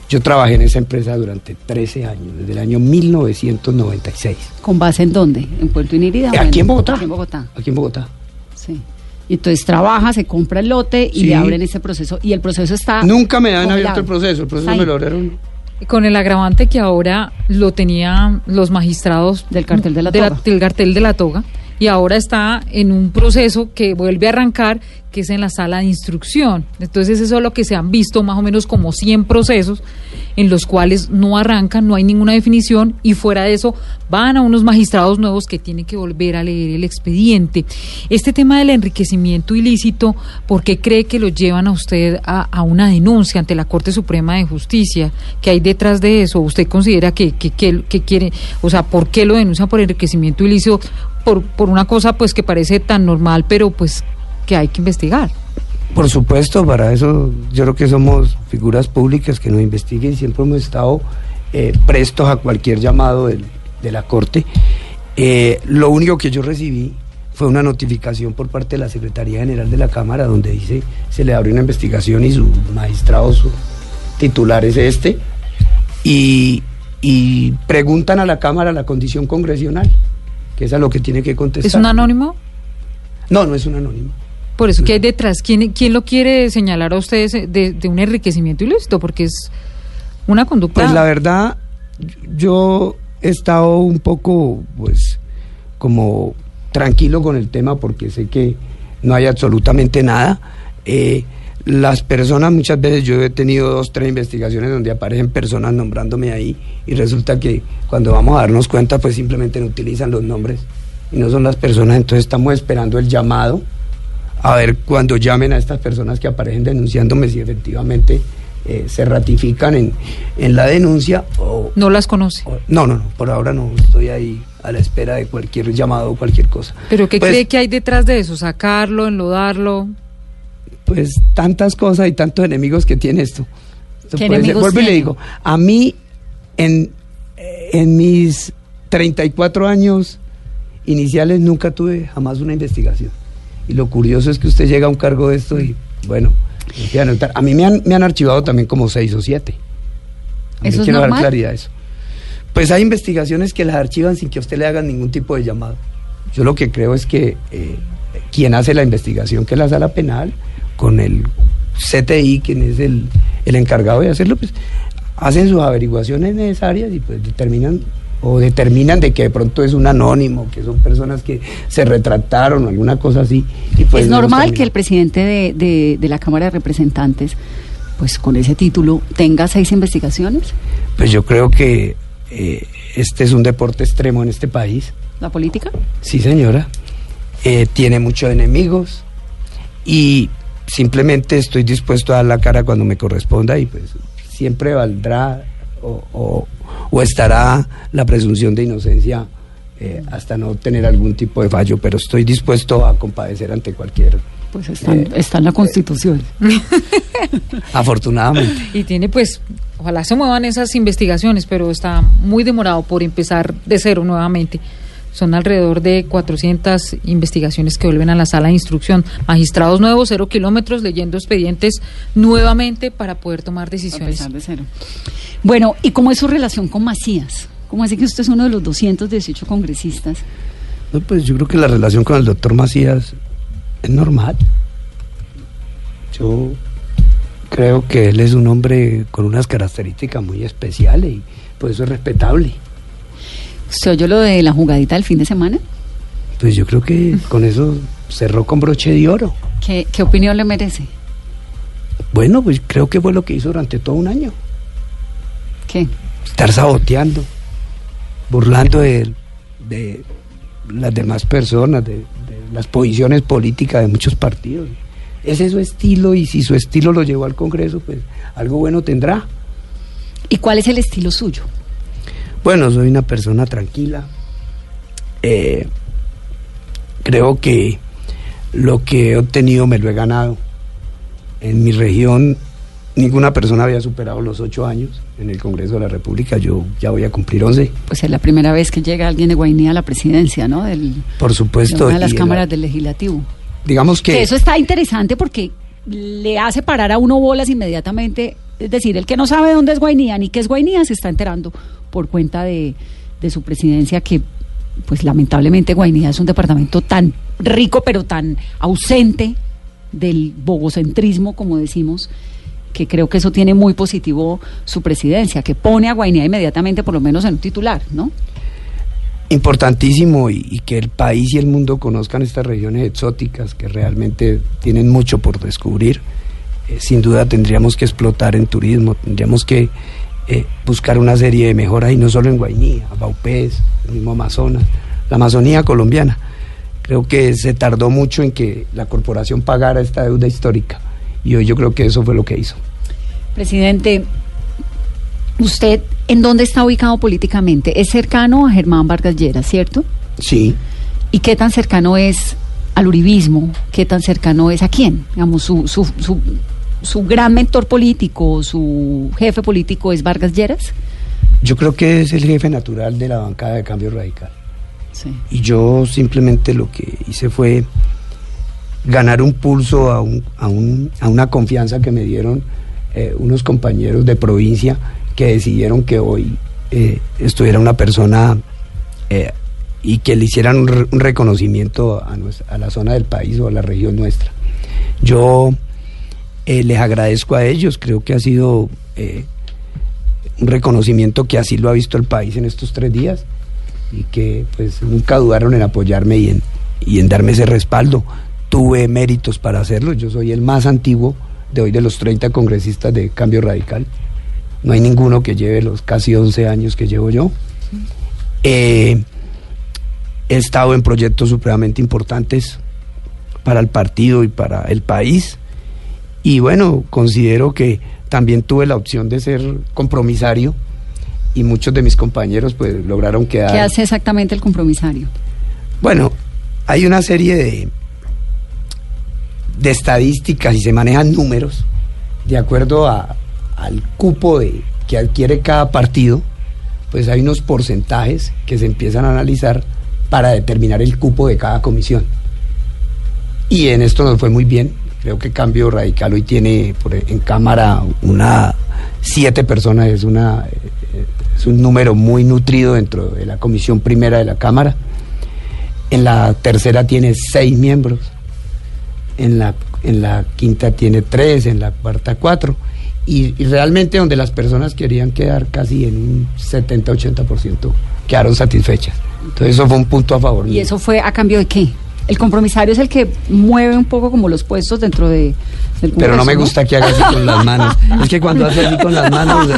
[SPEAKER 6] Yo trabajé en esa empresa durante 13 años, desde el año 1996.
[SPEAKER 2] ¿Con base en dónde? ¿En Puerto Inirida?
[SPEAKER 6] Eh, aquí en Bogotá.
[SPEAKER 2] Aquí en Bogotá.
[SPEAKER 6] Aquí en Bogotá.
[SPEAKER 2] Sí. Y entonces trabaja, se compra el lote y
[SPEAKER 6] Sí.
[SPEAKER 2] le abren ese proceso. Y el proceso está.
[SPEAKER 6] Nunca me habían
[SPEAKER 2] congelado.
[SPEAKER 6] abierto el proceso, el proceso me lo abrieron.
[SPEAKER 7] Con el agravante que ahora lo tenían los magistrados
[SPEAKER 2] Del cartel de la toga.
[SPEAKER 7] del cartel de la toga y ahora está en un proceso que vuelve a arrancar que es en la sala de instrucción. Entonces eso es lo que se han visto más o menos como 100 procesos en los cuales no arrancan, no hay ninguna definición y fuera de eso van a unos magistrados nuevos que tienen que volver a leer el expediente. Este tema del enriquecimiento ilícito, ¿por qué cree que lo llevan a usted a, una denuncia ante la Corte Suprema de Justicia? ¿Qué hay detrás de eso? ¿Usted considera que, que, que- que quiere, o sea, por qué lo denuncian por enriquecimiento ilícito? Por, una cosa pues que parece tan normal, pero pues que hay que investigar.
[SPEAKER 6] Por supuesto, para eso yo creo que somos figuras públicas que nos investiguen. Siempre hemos estado eh, prestos a cualquier llamado de la Corte. Eh, lo único que yo recibí fue una notificación por parte de la Secretaría General de la Cámara donde dice se le abre una investigación y su magistrado, su titular es este. Y, y preguntan a la Cámara la condición congresional, que es a lo que tiene que contestar.
[SPEAKER 7] ¿Es un anónimo?
[SPEAKER 6] No, no es un anónimo.
[SPEAKER 7] Por eso, ¿qué hay detrás? ¿Quién, quién lo quiere señalar a ustedes de, de un enriquecimiento ilícito? Porque es una conducta...
[SPEAKER 6] Pues la verdad, yo he estado un poco, pues, como tranquilo con el tema porque sé que no hay absolutamente nada. Eh, las personas, muchas veces yo he tenido dos, tres investigaciones donde aparecen personas nombrándome ahí y resulta que cuando vamos a darnos cuenta, pues simplemente no utilizan los nombres y no son las personas, entonces estamos esperando el llamado a ver cuando llamen a estas personas que aparecen denunciándome si efectivamente eh, se ratifican en, en la denuncia o...
[SPEAKER 7] No las conoce.
[SPEAKER 6] o- no, no, no, por ahora no estoy ahí a la espera de cualquier llamado o cualquier cosa.
[SPEAKER 7] ¿Pero qué
[SPEAKER 6] Pues-
[SPEAKER 7] cree que hay detrás de eso? ¿Sacarlo, enlodarlo?
[SPEAKER 6] Pues tantas cosas y tantos enemigos que tiene esto. Esto
[SPEAKER 2] ¿Qué enemigos
[SPEAKER 6] Vuelvo y le digo, a mí en, en mis 34 años iniciales nunca tuve jamás una investigación. Y lo curioso es que usted llega a un cargo de esto y, bueno, a mí me han, me han archivado también como seis o siete. A mí
[SPEAKER 2] ¿Eso es
[SPEAKER 6] quiero dar claridad a eso. Pues hay investigaciones que las archivan sin que a usted le hagan ningún tipo de llamado. Yo lo que creo es que eh, quien hace la investigación, que es la sala penal, con el CTI, quien es el, el encargado de hacerlo, pues hacen sus averiguaciones necesarias y pues determinan o determinan de que de pronto es un anónimo, que son personas que se retractaron o alguna cosa así. Y pues
[SPEAKER 2] es
[SPEAKER 6] no
[SPEAKER 2] normal que el presidente de, de- de la Cámara de Representantes, pues con ese título, tenga seis investigaciones.
[SPEAKER 6] Pues yo creo que eh, este es un deporte extremo en este país.
[SPEAKER 2] ¿La política?
[SPEAKER 6] Sí, señora. Eh, tiene muchos enemigos y simplemente estoy dispuesto a dar la cara cuando me corresponda y pues siempre valdrá o, o- o estará la presunción de inocencia eh, hasta no tener algún tipo de fallo, pero estoy dispuesto a compadecer ante cualquier...
[SPEAKER 2] Pues está,
[SPEAKER 6] Eh,
[SPEAKER 2] está en la Constitución. [LAUGHS]
[SPEAKER 6] Afortunadamente.
[SPEAKER 7] Y tiene pues, ojalá se muevan esas investigaciones, pero está muy demorado por empezar de cero nuevamente. Son alrededor de 400 investigaciones que vuelven a la sala de instrucción. Magistrados nuevos, cero kilómetros, leyendo expedientes nuevamente para poder tomar
[SPEAKER 2] A
[SPEAKER 7] decisiones.
[SPEAKER 2] pesar de cero. Bueno, ¿y cómo es su relación con Macías? ¿Cómo así que usted es uno de los 218 congresistas?
[SPEAKER 6] No, pues yo creo que la relación con el doctor Macías es normal. Yo creo que él es un hombre con unas características muy especiales y por eso es respetable.
[SPEAKER 2] ¿Usted oyó lo de la jugadita del fin de semana?
[SPEAKER 6] Pues yo creo que con eso cerró con broche de oro.
[SPEAKER 2] ¿Qué, qué opinión le merece?
[SPEAKER 6] Bueno, pues creo que fue lo que hizo durante todo un año.
[SPEAKER 2] ¿Qué?
[SPEAKER 6] Estar saboteando, burlando de, de las demás personas, de, de las posiciones políticas de muchos partidos. Ese es su estilo y si su estilo lo llevó al Congreso, pues algo bueno tendrá.
[SPEAKER 2] ¿Y cuál es el estilo suyo?
[SPEAKER 6] Bueno, soy una persona tranquila. Eh, creo que lo que he obtenido me lo he ganado. En mi región ninguna persona había superado los ocho años en el Congreso de la República. Yo ya voy a cumplir once.
[SPEAKER 2] Pues es la primera vez que llega alguien de Guainía a la presidencia, ¿no? Del,
[SPEAKER 6] Por supuesto.
[SPEAKER 2] de una de las cámaras
[SPEAKER 6] la-
[SPEAKER 2] del legislativo.
[SPEAKER 6] digamos que,
[SPEAKER 2] Que eso está interesante porque le hace parar a uno bolas inmediatamente. Es decir, el que no sabe dónde es Guainía ni qué es Guainía se está enterando por cuenta de, de su presidencia que, pues lamentablemente Guainía es un departamento tan rico pero tan ausente del bogocentrismo, como decimos, que creo que eso tiene muy positivo su presidencia, que pone a Guainía inmediatamente por lo menos en un titular, ¿no?
[SPEAKER 6] importantísimo y, que el país y el mundo conozcan estas regiones exóticas que realmente tienen mucho por descubrir. Eh, sin duda tendríamos que explotar en turismo, tendríamos que eh, buscar una serie de mejoras y no solo en Guainía, Baupés, el mismo Amazonas, la Amazonía colombiana. Creo que se tardó mucho en que la corporación pagara esta deuda histórica y hoy yo creo que eso fue lo que hizo.
[SPEAKER 2] Presidente, ¿usted en dónde está ubicado políticamente? Es cercano a Germán Vargas Lleras, ¿cierto?
[SPEAKER 6] Sí,
[SPEAKER 2] ¿Y qué tan cercano es al uribismo? ¿Qué tan cercano es a quién? Digamos, su, su, su, su gran mentor político, su jefe político es Vargas Lleras.
[SPEAKER 6] yo creo que es el jefe natural de la bancada de cambio radical.
[SPEAKER 2] Sí.
[SPEAKER 6] Y yo simplemente lo que hice fue ganar un pulso a, un- a, un- a una confianza que me dieron eh, unos compañeros de provincia que decidieron que hoy eh, estuviera una persona eh, y que le hicieran un, re- un reconocimiento a, a la zona del país o a la región nuestra. Yo eh, les agradezco a ellos, creo que ha sido eh, un reconocimiento que así lo ha visto el país en estos tres días y que pues nunca dudaron en apoyarme y en, y en darme ese respaldo. Tuve méritos para hacerlo, yo soy el más antiguo de hoy de los 30 congresistas de Cambio Radical. No hay ninguno que lleve los casi 11 años que llevo yo. Eh, he estado en proyectos supremamente importantes para el partido y para el país. Y bueno, considero que también tuve la opción de ser compromisario y muchos de mis compañeros pues lograron quedar.
[SPEAKER 2] ¿Qué hace exactamente el compromisario?
[SPEAKER 6] Bueno, hay una serie de, de estadísticas y se manejan números de acuerdo a- al cupo de, que adquiere cada partido, pues hay unos porcentajes que se empiezan a analizar para determinar el cupo de cada comisión. Y en esto nos fue muy bien. Creo que Cambio Radical hoy tiene por- en Cámara una siete personas, es una es un número muy nutrido dentro de la comisión primera de la Cámara. En la tercera tiene seis miembros, en la, en la quinta tiene tres, en la cuarta cuatro. Y, y realmente donde las personas querían quedar casi en un 70-80% quedaron satisfechas. Entonces eso fue un punto a favor.
[SPEAKER 2] ¿Y
[SPEAKER 6] mío.
[SPEAKER 2] eso fue a cambio de qué? El compromisario es el que mueve un poco como los puestos dentro de, del
[SPEAKER 6] Pero no me gusta que haga así con las manos. Es que cuando hace así con las manos eh,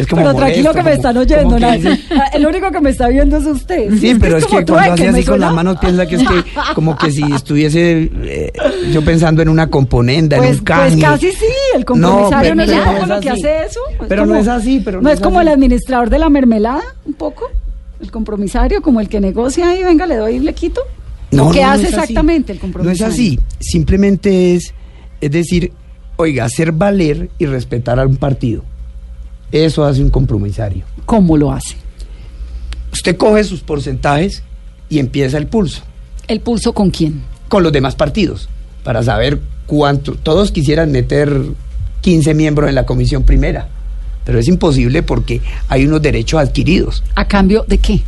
[SPEAKER 6] es como
[SPEAKER 2] Pero tranquilo
[SPEAKER 6] molesto,
[SPEAKER 2] que me
[SPEAKER 6] como-
[SPEAKER 2] están oyendo, ¿no?
[SPEAKER 6] dice-
[SPEAKER 2] El único que me está viendo es usted.
[SPEAKER 6] Sí, pero es que cuando hace
[SPEAKER 2] ¿me
[SPEAKER 6] así con las manos piensa que es que como que si estuviese eh, yo pensando en una componenda, en
[SPEAKER 2] Pues,
[SPEAKER 6] un
[SPEAKER 2] pues
[SPEAKER 6] canje.
[SPEAKER 2] casi sí, el compromisario no,
[SPEAKER 6] pero-
[SPEAKER 2] es un
[SPEAKER 6] no
[SPEAKER 2] lo que hace eso.
[SPEAKER 6] Pero no es así, pero
[SPEAKER 2] no,
[SPEAKER 6] no
[SPEAKER 2] es
[SPEAKER 6] es
[SPEAKER 2] como
[SPEAKER 6] así.
[SPEAKER 2] el administrador de la mermelada, un poco. El compromisario, como el que negocia y venga, le doy y le quito.
[SPEAKER 6] No,
[SPEAKER 2] ¿Qué
[SPEAKER 6] no, no
[SPEAKER 2] hace
[SPEAKER 6] es así.
[SPEAKER 2] exactamente el
[SPEAKER 6] No
[SPEAKER 2] compromisario?
[SPEAKER 6] es así, simplemente es, es decir, oiga, hacer valer y respetar a un partido. Eso hace un compromisario.
[SPEAKER 2] ¿Cómo lo hace?
[SPEAKER 6] Usted coge sus porcentajes y empieza el pulso
[SPEAKER 2] ¿El pulso con quién?
[SPEAKER 6] con los demás partidos para saber cuánto. Todos quisieran meter 15 miembros en la comisión primera, pero es imposible porque hay unos derechos adquiridos
[SPEAKER 2] ¿A cambio de qué?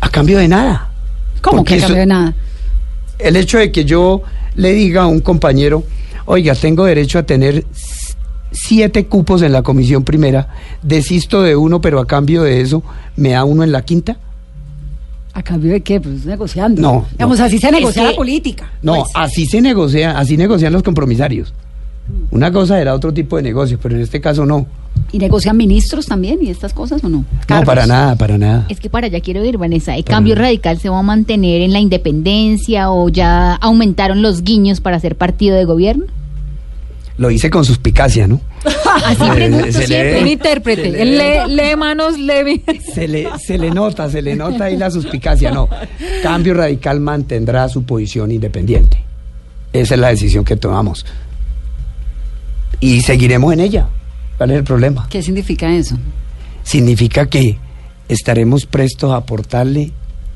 [SPEAKER 6] a cambio de nada.
[SPEAKER 2] ¿Cómo
[SPEAKER 6] Porque
[SPEAKER 2] que a
[SPEAKER 6] eso-
[SPEAKER 2] cambio de nada?
[SPEAKER 6] el hecho de que yo le diga a un compañero, oiga, tengo derecho a tener siete cupos en la comisión primera, desisto de uno, pero a cambio de eso me da uno en la quinta.
[SPEAKER 2] ¿A cambio de qué? Pues negociando.
[SPEAKER 6] No,
[SPEAKER 2] Digamos,
[SPEAKER 6] no.
[SPEAKER 2] así se
[SPEAKER 6] Es
[SPEAKER 2] negocia
[SPEAKER 6] que-
[SPEAKER 2] la política.
[SPEAKER 6] No,
[SPEAKER 2] pues.
[SPEAKER 6] así se negocia, así negocian los compromisarios. Una cosa era otro tipo de negocio, pero en este caso no.
[SPEAKER 2] ¿Y negocian ministros también y estas cosas o no?
[SPEAKER 6] No, para nada, para nada.
[SPEAKER 3] Es que para allá quiero ir, Vanessa. ¿El cambio radical se va a mantener en la independencia o ya aumentaron los guiños para ser partido de gobierno?
[SPEAKER 6] Lo hice con suspicacia, ¿no? [LAUGHS]
[SPEAKER 3] Así pregunto
[SPEAKER 6] se
[SPEAKER 3] siempre.
[SPEAKER 7] Un intérprete.
[SPEAKER 6] se le
[SPEAKER 7] lee, lee manos, lee.
[SPEAKER 6] Se le, se le nota, se le nota ahí la suspicacia. No, Cambio Radical mantendrá su posición independiente. Esa es la decisión que tomamos. Y seguiremos en ella. ¿Cuál es el problema?
[SPEAKER 2] ¿Qué significa eso?
[SPEAKER 6] Significa que estaremos prestos a aportarle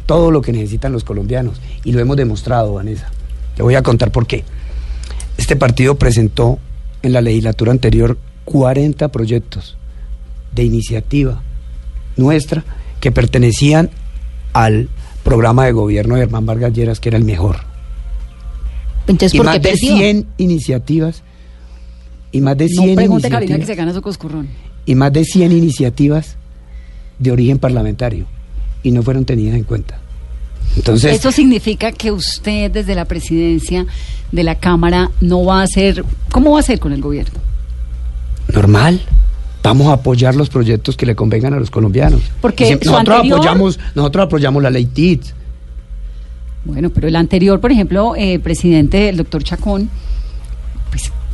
[SPEAKER 6] todo lo que necesitan los colombianos. Y lo hemos demostrado, Vanessa. Te voy a contar por qué. Este partido presentó en la legislatura anterior 40 proyectos de iniciativa nuestra que pertenecían al programa de gobierno de Germán Vargas Lleras, que era el mejor.
[SPEAKER 3] Entonces,
[SPEAKER 6] y
[SPEAKER 3] ¿por
[SPEAKER 6] más
[SPEAKER 3] qué
[SPEAKER 6] de
[SPEAKER 3] perdió?
[SPEAKER 6] 100 iniciativas y más de 100
[SPEAKER 2] No pregunte Karina que
[SPEAKER 6] iniciativas
[SPEAKER 2] se gana su coscurrón.
[SPEAKER 6] y más de 100 iniciativas de origen parlamentario y no fueron tenidas en cuenta. Entonces,
[SPEAKER 2] Eso significa que usted desde la presidencia de la Cámara no va a hacer, ¿cómo va a hacer con el gobierno?
[SPEAKER 6] normal. Vamos a apoyar los proyectos que le convengan a los colombianos.
[SPEAKER 2] Porque
[SPEAKER 6] nosotros
[SPEAKER 2] anterior-
[SPEAKER 6] apoyamos, nosotros apoyamos la ley TITS.
[SPEAKER 2] Bueno, pero el anterior, por ejemplo, eh, presidente, el doctor Chacón,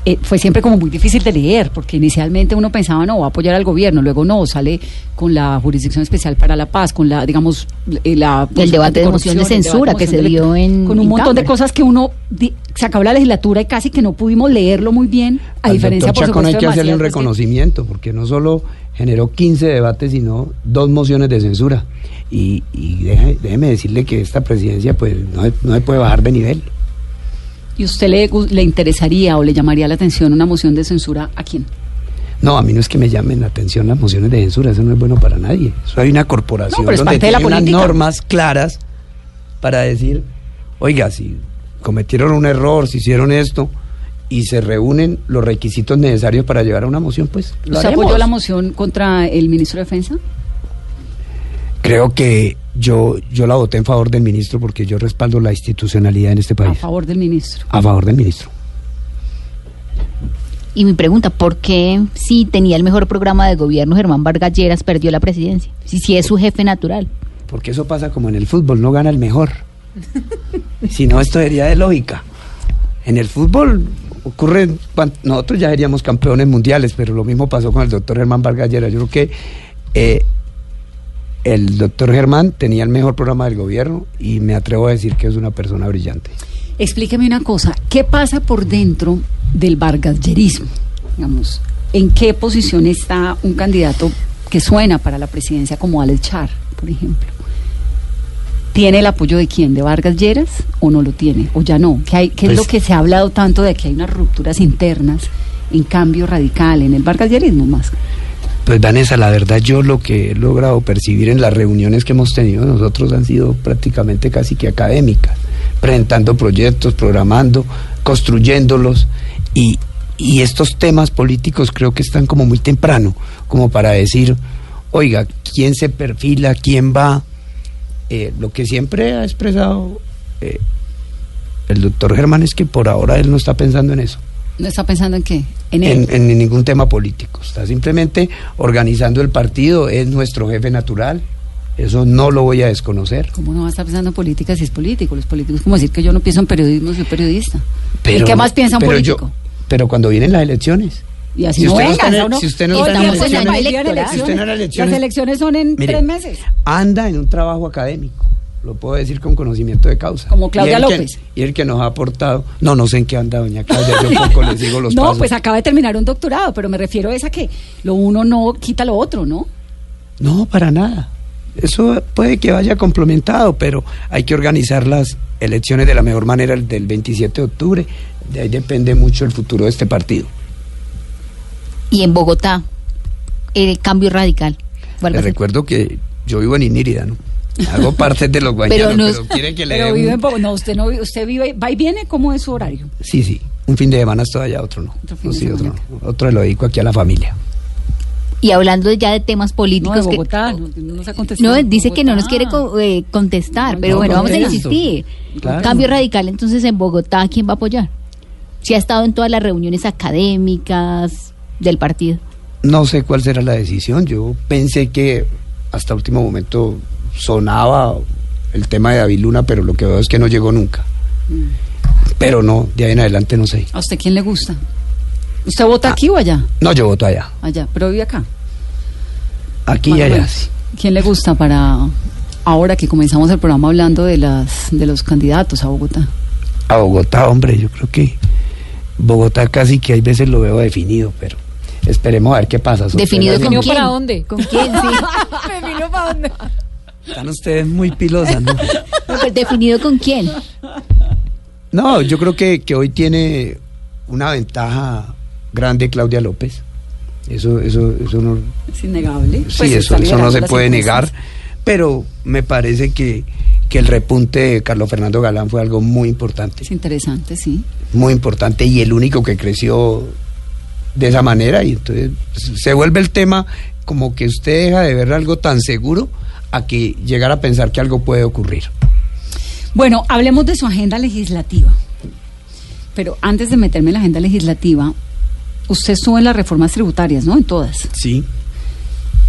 [SPEAKER 2] eh, fue siempre como muy difícil de leer, porque inicialmente uno pensaba, no, va a apoyar al gobierno, luego no, sale con la Jurisdicción Especial para la Paz, con la, digamos, eh, la...
[SPEAKER 3] El debate de moción de censura que se dio en-
[SPEAKER 2] Con un
[SPEAKER 3] en
[SPEAKER 2] montón de cosas que uno... di- se acabó la legislatura y casi que no pudimos leerlo muy bien, a
[SPEAKER 6] Al
[SPEAKER 2] diferencia, por
[SPEAKER 6] Chacón hay
[SPEAKER 2] supuesto,
[SPEAKER 6] que
[SPEAKER 2] de
[SPEAKER 6] hacerle un
[SPEAKER 2] Vázquez.
[SPEAKER 6] reconocimiento, porque no solo generó 15 debates, sino dos mociones de censura. Y, y deje- déjeme decirle que esta presidencia pues no, no se puede bajar de nivel.
[SPEAKER 2] ¿Y usted le, le interesaría o le llamaría la atención una moción de censura a quién?
[SPEAKER 6] No, a mí no es que me llamen la atención las mociones de censura, eso no es bueno para nadie. Eso hay una corporación
[SPEAKER 2] No,
[SPEAKER 6] donde tiene unas normas claras para decir, oiga, si cometieron un error, si hicieron esto, y se reúnen los requisitos necesarios para llevar a una moción, pues lo
[SPEAKER 2] ¿Usted
[SPEAKER 6] haremos.
[SPEAKER 2] apoyó la moción contra el ministro de Defensa?
[SPEAKER 6] Creo que yo, yo la voté en favor del ministro porque yo respaldo la institucionalidad en este
[SPEAKER 2] A
[SPEAKER 6] país.
[SPEAKER 2] favor del ministro.
[SPEAKER 6] A favor del ministro.
[SPEAKER 3] Y mi pregunta, ¿por qué si tenía el mejor programa de gobierno Germán Vargas Lleras perdió la presidencia? Si sí es su jefe natural.
[SPEAKER 6] Porque eso pasa como en el fútbol, no gana el mejor. [LAUGHS] si no, esto sería de lógica. En el fútbol ocurre, nosotros ya seríamos campeones mundiales, pero lo mismo pasó con el doctor Germán Vargas Lleras. Yo creo que eh, el doctor Germán tenía el mejor programa del gobierno y me atrevo a decir que es una persona brillante.
[SPEAKER 2] Explíqueme una cosa, ¿qué pasa por dentro del vargasyerismo? Digamos, ¿en qué posición está un candidato que suena para la presidencia como Alex Char, por ejemplo? ¿Tiene el apoyo de quién? ¿De Vargas Lleras o no lo tiene? ¿O ya no? ¿Qué, hay, qué es
[SPEAKER 6] Pues-
[SPEAKER 2] lo que se ha hablado tanto de que hay unas rupturas internas en cambio radical en el vargasyerismo más?
[SPEAKER 6] Pues Vanessa, la verdad yo lo que he logrado percibir en las reuniones que hemos tenido nosotros han sido prácticamente casi que académicas, presentando proyectos, programando, construyéndolos y, y estos temas políticos creo que están como muy temprano, como para decir, oiga, ¿quién se perfila? ¿Quién va? Eh, lo que siempre ha expresado eh, el doctor Germán es que por ahora él no está pensando en eso
[SPEAKER 2] ¿No está pensando en qué? En él.
[SPEAKER 6] en, en ningún tema político. Está simplemente organizando el partido, es nuestro jefe natural. Eso no lo voy a desconocer.
[SPEAKER 2] ¿Cómo no va a estar pensando en política si es político? Los políticos, como decir que yo no pienso en periodismo, soy periodista. ¿Y qué más piensa un
[SPEAKER 6] pero
[SPEAKER 2] político?
[SPEAKER 6] yo- pero cuando vienen las elecciones.
[SPEAKER 2] Y así
[SPEAKER 6] Si
[SPEAKER 2] no
[SPEAKER 6] usted no
[SPEAKER 2] venga, ¿no?
[SPEAKER 6] si usted no está en elecciones- si usted no elecciones-
[SPEAKER 2] Las elecciones son en
[SPEAKER 6] Mire,
[SPEAKER 2] tres meses.
[SPEAKER 6] Anda en un trabajo académico. Lo puedo decir con conocimiento de causa.
[SPEAKER 2] Como Claudia
[SPEAKER 6] Y el que-
[SPEAKER 2] López.
[SPEAKER 6] y el que nos ha aportado. No, no sé en qué anda doña Claudia. Yo [LAUGHS] poco le sigo los
[SPEAKER 2] no,
[SPEAKER 6] pasos.
[SPEAKER 2] pues acaba de terminar un doctorado, pero me refiero a esa que lo uno no quita lo otro, ¿no?
[SPEAKER 6] No, para nada. Eso puede que vaya complementado, pero hay que organizar las elecciones de la mejor manera el del 27 de octubre. De ahí depende mucho el futuro de este partido.
[SPEAKER 3] Y en Bogotá, el cambio radical. ¿Cuál va
[SPEAKER 6] Les
[SPEAKER 3] a
[SPEAKER 6] recuerdo que yo vivo en Inírida, ¿no? Hago parte de los guayanos,
[SPEAKER 3] Pero
[SPEAKER 6] pero,
[SPEAKER 3] no-
[SPEAKER 6] quieren que le
[SPEAKER 2] Pero
[SPEAKER 6] un-
[SPEAKER 2] vive en Bogotá. No, usted no vive, usted vive, va y viene, ¿cómo es su horario?
[SPEAKER 6] Sí, sí. Un fin de semana estoy allá, otro no.
[SPEAKER 2] Otro fin
[SPEAKER 6] No,
[SPEAKER 2] de
[SPEAKER 6] sí, otro, no. Otro lo dedico aquí a la familia.
[SPEAKER 3] Y hablando ya de temas
[SPEAKER 2] No,
[SPEAKER 3] políticos. que-
[SPEAKER 2] Bogotá, no, no nos ha contestado.
[SPEAKER 3] No, dice que no nos quiere co- eh, contestar,
[SPEAKER 2] No,
[SPEAKER 3] pero
[SPEAKER 2] no,
[SPEAKER 3] bueno, vamos a insistir.
[SPEAKER 6] Claro.
[SPEAKER 3] Cambio radical, entonces en Bogotá, ¿quién va a apoyar? Si ha estado en todas las reuniones académicas del partido.
[SPEAKER 6] No sé cuál será la decisión. Yo pensé que hasta último momento sonaba el tema de David Luna, pero lo que veo es que no llegó nunca. Pero no, de ahí en adelante no sé.
[SPEAKER 2] ¿A usted quién le gusta? ¿Usted vota aquí o allá?
[SPEAKER 6] No, yo voto allá.
[SPEAKER 2] Allá, pero vive acá.
[SPEAKER 6] Aquí y allá.
[SPEAKER 2] ¿Quién le gusta para ahora que comenzamos el programa hablando de las de los candidatos a Bogotá?
[SPEAKER 6] A Bogotá, hombre, yo creo que Bogotá casi que hay veces lo veo definido, pero esperemos a ver qué pasa.
[SPEAKER 3] ¿Definido con quién?
[SPEAKER 7] para dónde?
[SPEAKER 3] ¿Con quién? Sí. [LAUGHS]
[SPEAKER 7] ¿Definido para dónde?
[SPEAKER 6] Están ustedes muy pilosas, ¿no? [LAUGHS]
[SPEAKER 3] Pero ¿Definido con quién?
[SPEAKER 6] No, yo creo que, que hoy tiene una ventaja grande Claudia López. Eso, eso, eso no,
[SPEAKER 2] Es innegable.
[SPEAKER 6] sí,
[SPEAKER 2] Pues
[SPEAKER 6] eso, eso no se puede negar. Pero me parece que, que el repunte de Carlos Fernando Galán fue algo muy importante.
[SPEAKER 2] Es interesante, sí.
[SPEAKER 6] muy importante y el único que creció de esa manera y entonces se vuelve el tema como que usted deja de ver algo tan seguro a que llegar a pensar que algo puede ocurrir.
[SPEAKER 2] Bueno, hablemos de su agenda legislativa. Pero antes de meterme en la agenda legislativa, usted estuvo en las reformas tributarias, ¿no? En todas.
[SPEAKER 6] Sí,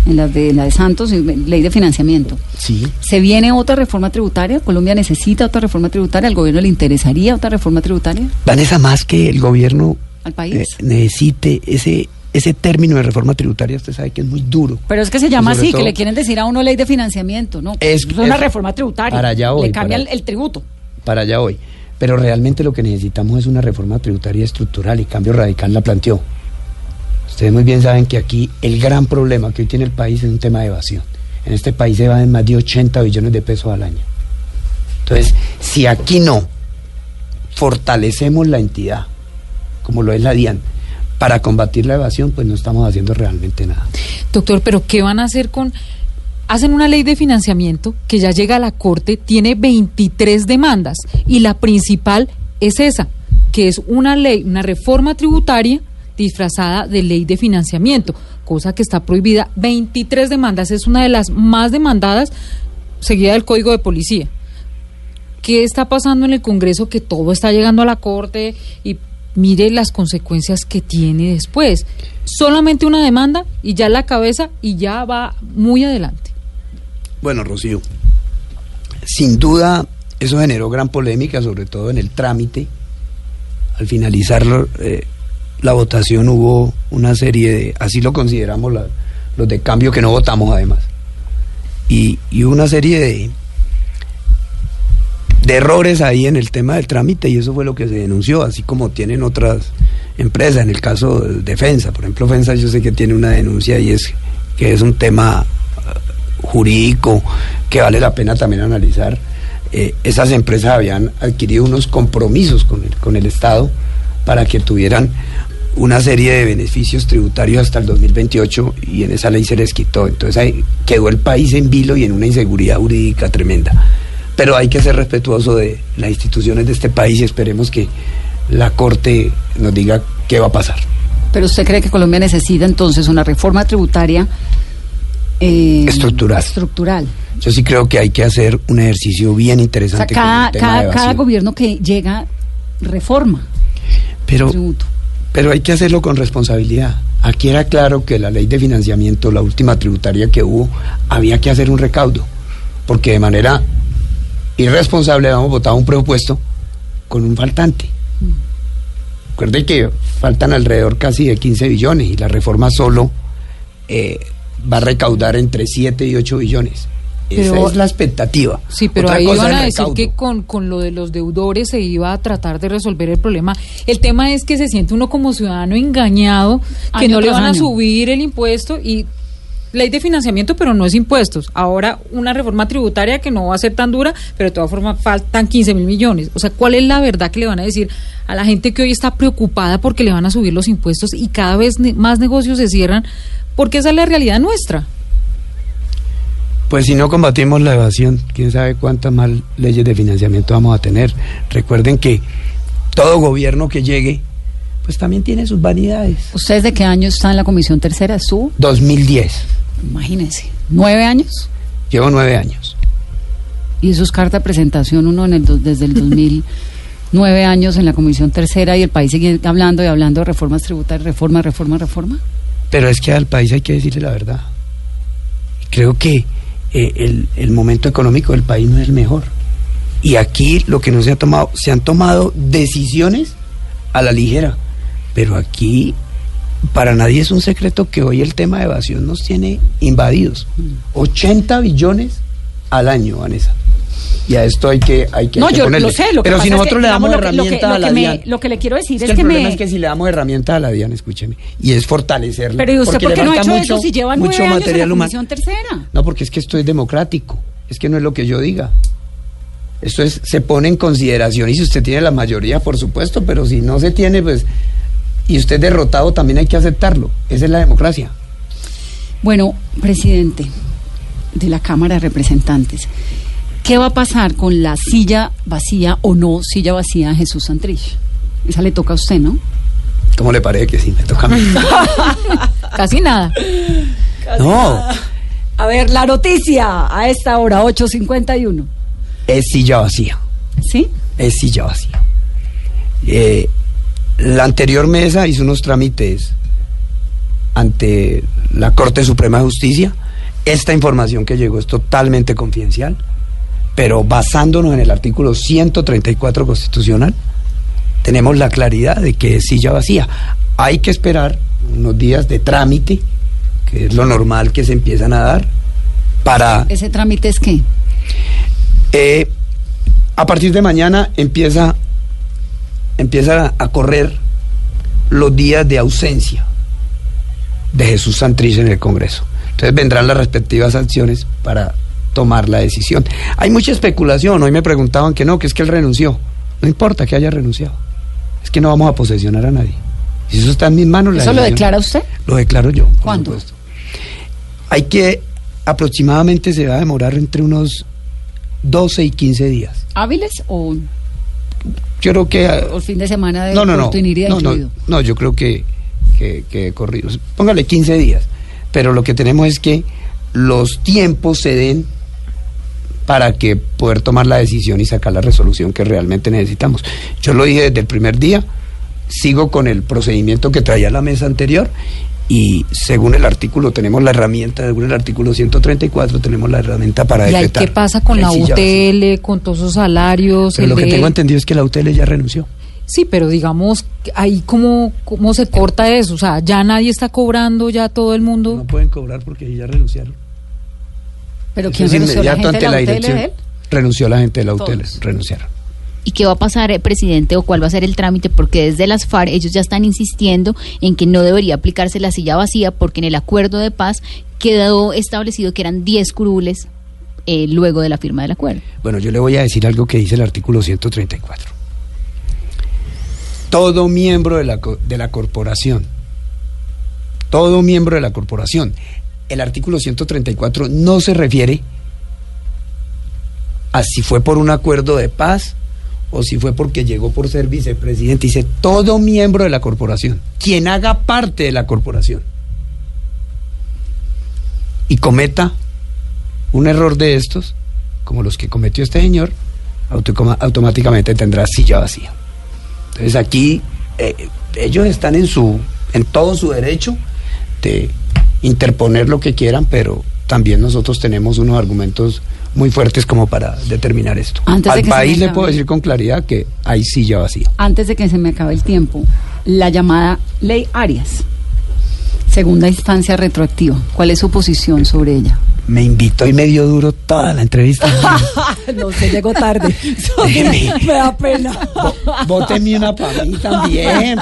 [SPEAKER 2] En las de la de Santos, y ley de financiamiento.
[SPEAKER 6] sí.
[SPEAKER 2] ¿Se viene otra reforma tributaria? ¿Colombia necesita otra reforma tributaria? ¿Al gobierno le interesaría otra reforma tributaria
[SPEAKER 6] Vanessa, más que el gobierno
[SPEAKER 2] al país?
[SPEAKER 6] eh, necesite ese, ese término de reforma tributaria, usted sabe que es muy duro.
[SPEAKER 2] Pero es que se llama así, que le quieren decir a uno ley de financiamiento, ¿no?
[SPEAKER 6] Es-
[SPEAKER 2] una
[SPEAKER 6] es-
[SPEAKER 2] reforma tributaria.
[SPEAKER 6] para allá voy,
[SPEAKER 2] le cambia
[SPEAKER 6] para-
[SPEAKER 2] el, el tributo.
[SPEAKER 6] Para allá hoy. Pero realmente lo que necesitamos es una reforma tributaria estructural y Cambio Radical la planteó. Ustedes muy bien saben que aquí el gran problema que hoy tiene el país es un tema de evasión. En este país se evaden más de 80 billones de pesos al año. Entonces, si aquí no fortalecemos la entidad, como lo es la DIAN, para combatir la evasión, pues no estamos haciendo realmente nada.
[SPEAKER 7] Doctor, pero ¿qué van a hacer con... Hacen una ley de financiamiento que ya llega a la Corte, tiene 23 demandas y la principal es esa, que es una ley, una reforma tributaria disfrazada de ley de financiamiento, cosa que está prohibida. 23 demandas, es una de las más demandadas, seguida del Código de Policía. ¿Qué está pasando en el Congreso? Que todo está llegando a la Corte y mire las consecuencias que tiene después. Solamente una demanda y ya la cabeza y ya va muy adelante.
[SPEAKER 6] Bueno, Rocío, sin duda eso generó gran polémica, sobre todo en el trámite. Al finalizar eh, la votación hubo una serie de, así lo consideramos los de cambio que no votamos además, y, y una serie de, de errores ahí en el tema del trámite y eso fue lo que se denunció, así como tienen otras empresas, en el caso de Defensa, por ejemplo, Defensa yo sé que tiene una denuncia y es que es un tema jurídico que vale la pena también analizar. Eh, esas empresas habían adquirido unos compromisos con el, con el Estado para que tuvieran una serie de beneficios tributarios hasta el 2028 y en esa ley se les quitó. Entonces ahí quedó el país en vilo y en una inseguridad jurídica tremenda. Pero hay que ser respetuoso de las instituciones de este país y esperemos que la Corte nos diga qué va a pasar.
[SPEAKER 2] Pero usted cree que Colombia necesita entonces una reforma tributaria eh,
[SPEAKER 6] Estructural.
[SPEAKER 2] estructural.
[SPEAKER 6] Yo sí creo que hay que hacer un ejercicio bien
[SPEAKER 2] O sea,
[SPEAKER 6] interesante con
[SPEAKER 2] cada,
[SPEAKER 6] el tema de
[SPEAKER 2] cada, cada gobierno que llega reforma
[SPEAKER 6] Pero,
[SPEAKER 2] tributo.
[SPEAKER 6] pero hay que hacerlo con responsabilidad. Aquí era claro que la ley de financiamiento, la última tributaria que hubo, había que hacer un recaudo, porque de manera irresponsable habíamos votado un presupuesto con un faltante. Recuerde que faltan alrededor casi de 15 billones y la reforma solo eh, va a recaudar entre 7 y 8 billones. Esa
[SPEAKER 7] Pero-
[SPEAKER 6] es la expectativa.
[SPEAKER 7] Sí, pero
[SPEAKER 6] Otra
[SPEAKER 7] ahí
[SPEAKER 6] es
[SPEAKER 7] a decir que con, con lo de los deudores se iba a tratar de resolver el problema. El tema es que se siente uno como ciudadano engañado, que
[SPEAKER 2] Año
[SPEAKER 7] no le van a subir el impuesto y ley de financiamiento, pero no es impuestos. Ahora una reforma tributaria que no va a ser tan dura, pero de todas formas faltan 15 mil millones. O sea, ¿cuál es la verdad que le van a decir a la gente que hoy está preocupada porque le van a subir los impuestos y cada vez más negocios se cierran? Porque esa es la realidad nuestra.
[SPEAKER 6] Pues si no combatimos la evasión, quién sabe cuántas más leyes de financiamiento vamos a tener. Recuerden que todo gobierno que llegue, pues también tiene sus vanidades.
[SPEAKER 2] ¿Ustedes de qué año está en la Comisión Tercera? ¿Estuvo?
[SPEAKER 6] 2010,
[SPEAKER 2] Imagínense. ¿Nueve años?
[SPEAKER 6] llevo nueve años.
[SPEAKER 2] Y eso es carta de presentación uno en el, do- desde el 2009 [LAUGHS] años en la Comisión Tercera y el país sigue hablando y hablando de reformas tributarias, reforma, reforma, reforma.
[SPEAKER 6] Pero es que al país hay que decirle la verdad. Creo que eh, el, el momento económico del país no es el mejor. Y aquí lo que no se ha tomado, se han tomado decisiones a la ligera. Pero aquí para nadie es un secreto que hoy el tema de evasión nos tiene invadidos. 80 billones al año, Vanessa. Y a esto hay que, hay que,
[SPEAKER 2] No,
[SPEAKER 6] hay que
[SPEAKER 2] yo
[SPEAKER 6] ponerle.
[SPEAKER 2] lo sé. Lo que
[SPEAKER 6] Pero si
[SPEAKER 2] es que,
[SPEAKER 6] nosotros le damos herramienta a la DIAN.
[SPEAKER 2] Lo que le quiero decir
[SPEAKER 6] Es
[SPEAKER 2] es
[SPEAKER 6] que el problema es que si le damos herramienta a la DIAN, escúcheme, y es fortalecerla.
[SPEAKER 2] Pero ¿y usted por qué no ha hecho
[SPEAKER 6] mucho,
[SPEAKER 2] eso si lleva nueve
[SPEAKER 6] mucho
[SPEAKER 2] años en la
[SPEAKER 6] material.
[SPEAKER 2] Comisión Tercera?
[SPEAKER 6] No, porque es que esto es democrático. Es que no es lo que yo diga. Esto es, se pone en consideración y si usted tiene la mayoría, por supuesto, pero si no se tiene, pues, y usted derrotado, también hay que aceptarlo. Esa es la democracia.
[SPEAKER 2] Bueno, presidente de la Cámara de Representantes, ¿qué va a pasar con la silla vacía o no silla vacía de Jesús Santrich? Esa le toca a usted, ¿no?
[SPEAKER 6] ¿Cómo le parece que sí? Me toca a mí. [LAUGHS]
[SPEAKER 7] Casi nada.
[SPEAKER 6] no,
[SPEAKER 2] A ver, la noticia a esta hora, 8.51.
[SPEAKER 6] es silla vacía.
[SPEAKER 2] ¿Sí?
[SPEAKER 6] Es silla vacía. Eh, la anterior mesa hizo unos trámites ante la Corte Suprema de Justicia. Esta información que llegó es totalmente confidencial, pero basándonos en el artículo 134 constitucional, tenemos la claridad de que es silla vacía. Hay que esperar unos días de trámite, que es lo normal que se empiezan a dar, para
[SPEAKER 2] ¿Ese trámite es qué?
[SPEAKER 6] eh, a partir de mañana empieza, empieza a correr los días de ausencia de Jesús Santrich en el Congreso. Entonces vendrán las respectivas acciones para tomar la decisión. Hay mucha especulación. Hoy me preguntaban que no, que es que él renunció. No importa que haya renunciado. Es que no vamos a posesionar a nadie. Si eso está en mis manos, la
[SPEAKER 2] ¿Eso lo declara usted?
[SPEAKER 6] Lo declaro yo. por
[SPEAKER 2] ¿Cuándo?
[SPEAKER 6] supuesto. Hay que, aproximadamente se va a demorar entre unos 12 y 15 días.
[SPEAKER 2] ¿Hábiles o,
[SPEAKER 6] Yo creo que...
[SPEAKER 2] o el fin de semana de
[SPEAKER 6] no, no, no, no, no, no, yo creo que, que, que corrido. Póngale 15 días. Pero lo que tenemos es que los tiempos se den para que poder tomar la decisión y sacar la resolución que realmente necesitamos. Yo lo dije desde el primer día, sigo con el procedimiento que traía la mesa anterior y según el artículo tenemos la herramienta, según el artículo 134 tenemos la herramienta para
[SPEAKER 7] ¿Y
[SPEAKER 6] decretar.
[SPEAKER 7] qué pasa con la. UTL, con todos esos salarios?
[SPEAKER 6] Pero lo que
[SPEAKER 7] de-
[SPEAKER 6] tengo entendido es que la UTL ya renunció.
[SPEAKER 7] Sí, pero digamos, ahí cómo, cómo se corta eso. O sea, ya nadie está cobrando, ya todo el mundo.
[SPEAKER 6] No pueden cobrar porque ya renunciaron.
[SPEAKER 2] ¿Pero
[SPEAKER 6] Eso
[SPEAKER 2] quién renunció? ¿La gente de la
[SPEAKER 6] la
[SPEAKER 2] UTL?
[SPEAKER 6] Renunció la gente de la UTL,
[SPEAKER 2] Todos.
[SPEAKER 6] renunciaron.
[SPEAKER 3] ¿Y qué va a pasar, eh, presidente, o cuál va a ser el trámite? Porque desde las FARC ellos ya están insistiendo en que no debería aplicarse la silla vacía porque en el acuerdo de paz quedó establecido que eran 10 curules eh, luego de la firma del acuerdo.
[SPEAKER 6] Bueno, yo le voy a decir algo que dice el artículo 134. Todo miembro de la, de la corporación, todo miembro de la corporación, el artículo 134 no se refiere a si fue por un acuerdo de paz o si fue porque llegó por ser vicepresidente. Dice todo miembro de la corporación, quien haga parte de la corporación y cometa un error de estos, como los que cometió este señor, automáticamente tendrá silla vacía. Entonces aquí eh, ellos están en su, en todo su derecho de interponer lo que quieran, pero también nosotros tenemos unos argumentos muy fuertes como para determinar esto.
[SPEAKER 2] Antes
[SPEAKER 6] Al país le puedo decir con claridad que hay silla vacía.
[SPEAKER 2] Antes de que se me acabe el tiempo, la llamada Ley Arias, segunda instancia retroactiva. ¿Cuál es su posición sobre ella?
[SPEAKER 6] Me invitó y me dio duro toda la entrevista. [LAUGHS]
[SPEAKER 2] no se llegó tarde. [LAUGHS] [LAUGHS] Me da pena.
[SPEAKER 6] Bóteme una para mí también.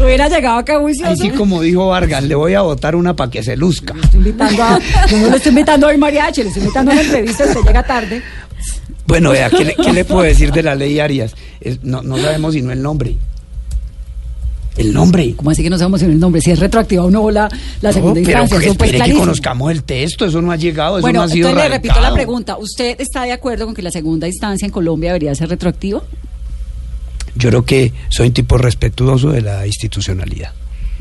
[SPEAKER 2] Hubiera llegado acá.
[SPEAKER 6] Así como dijo Vargas, le voy a votar una para que se luzca.
[SPEAKER 2] Estoy invitando a, yo no le estoy invitando a hoy mariachi, le estoy invitando a una entrevista, usted llega tarde.
[SPEAKER 6] Bueno, vea, ¿qué le, qué le puedo decir de la ley Arias? Es- no, no sabemos sino el nombre. El nombre.
[SPEAKER 2] ¿Cómo así que no sabemos el nombre? Si es retroactiva o no la, la
[SPEAKER 6] No,
[SPEAKER 2] segunda
[SPEAKER 6] pero
[SPEAKER 2] instancia.
[SPEAKER 6] que
[SPEAKER 2] Eso pues
[SPEAKER 6] espere que conozcamos el texto, eso no ha llegado, eso
[SPEAKER 2] Bueno,
[SPEAKER 6] no ha sido
[SPEAKER 2] entonces le repito la pregunta. ¿Usted está de acuerdo con que la segunda instancia en Colombia debería ser retroactiva?
[SPEAKER 6] Yo creo que soy un tipo respetuoso de la institucionalidad.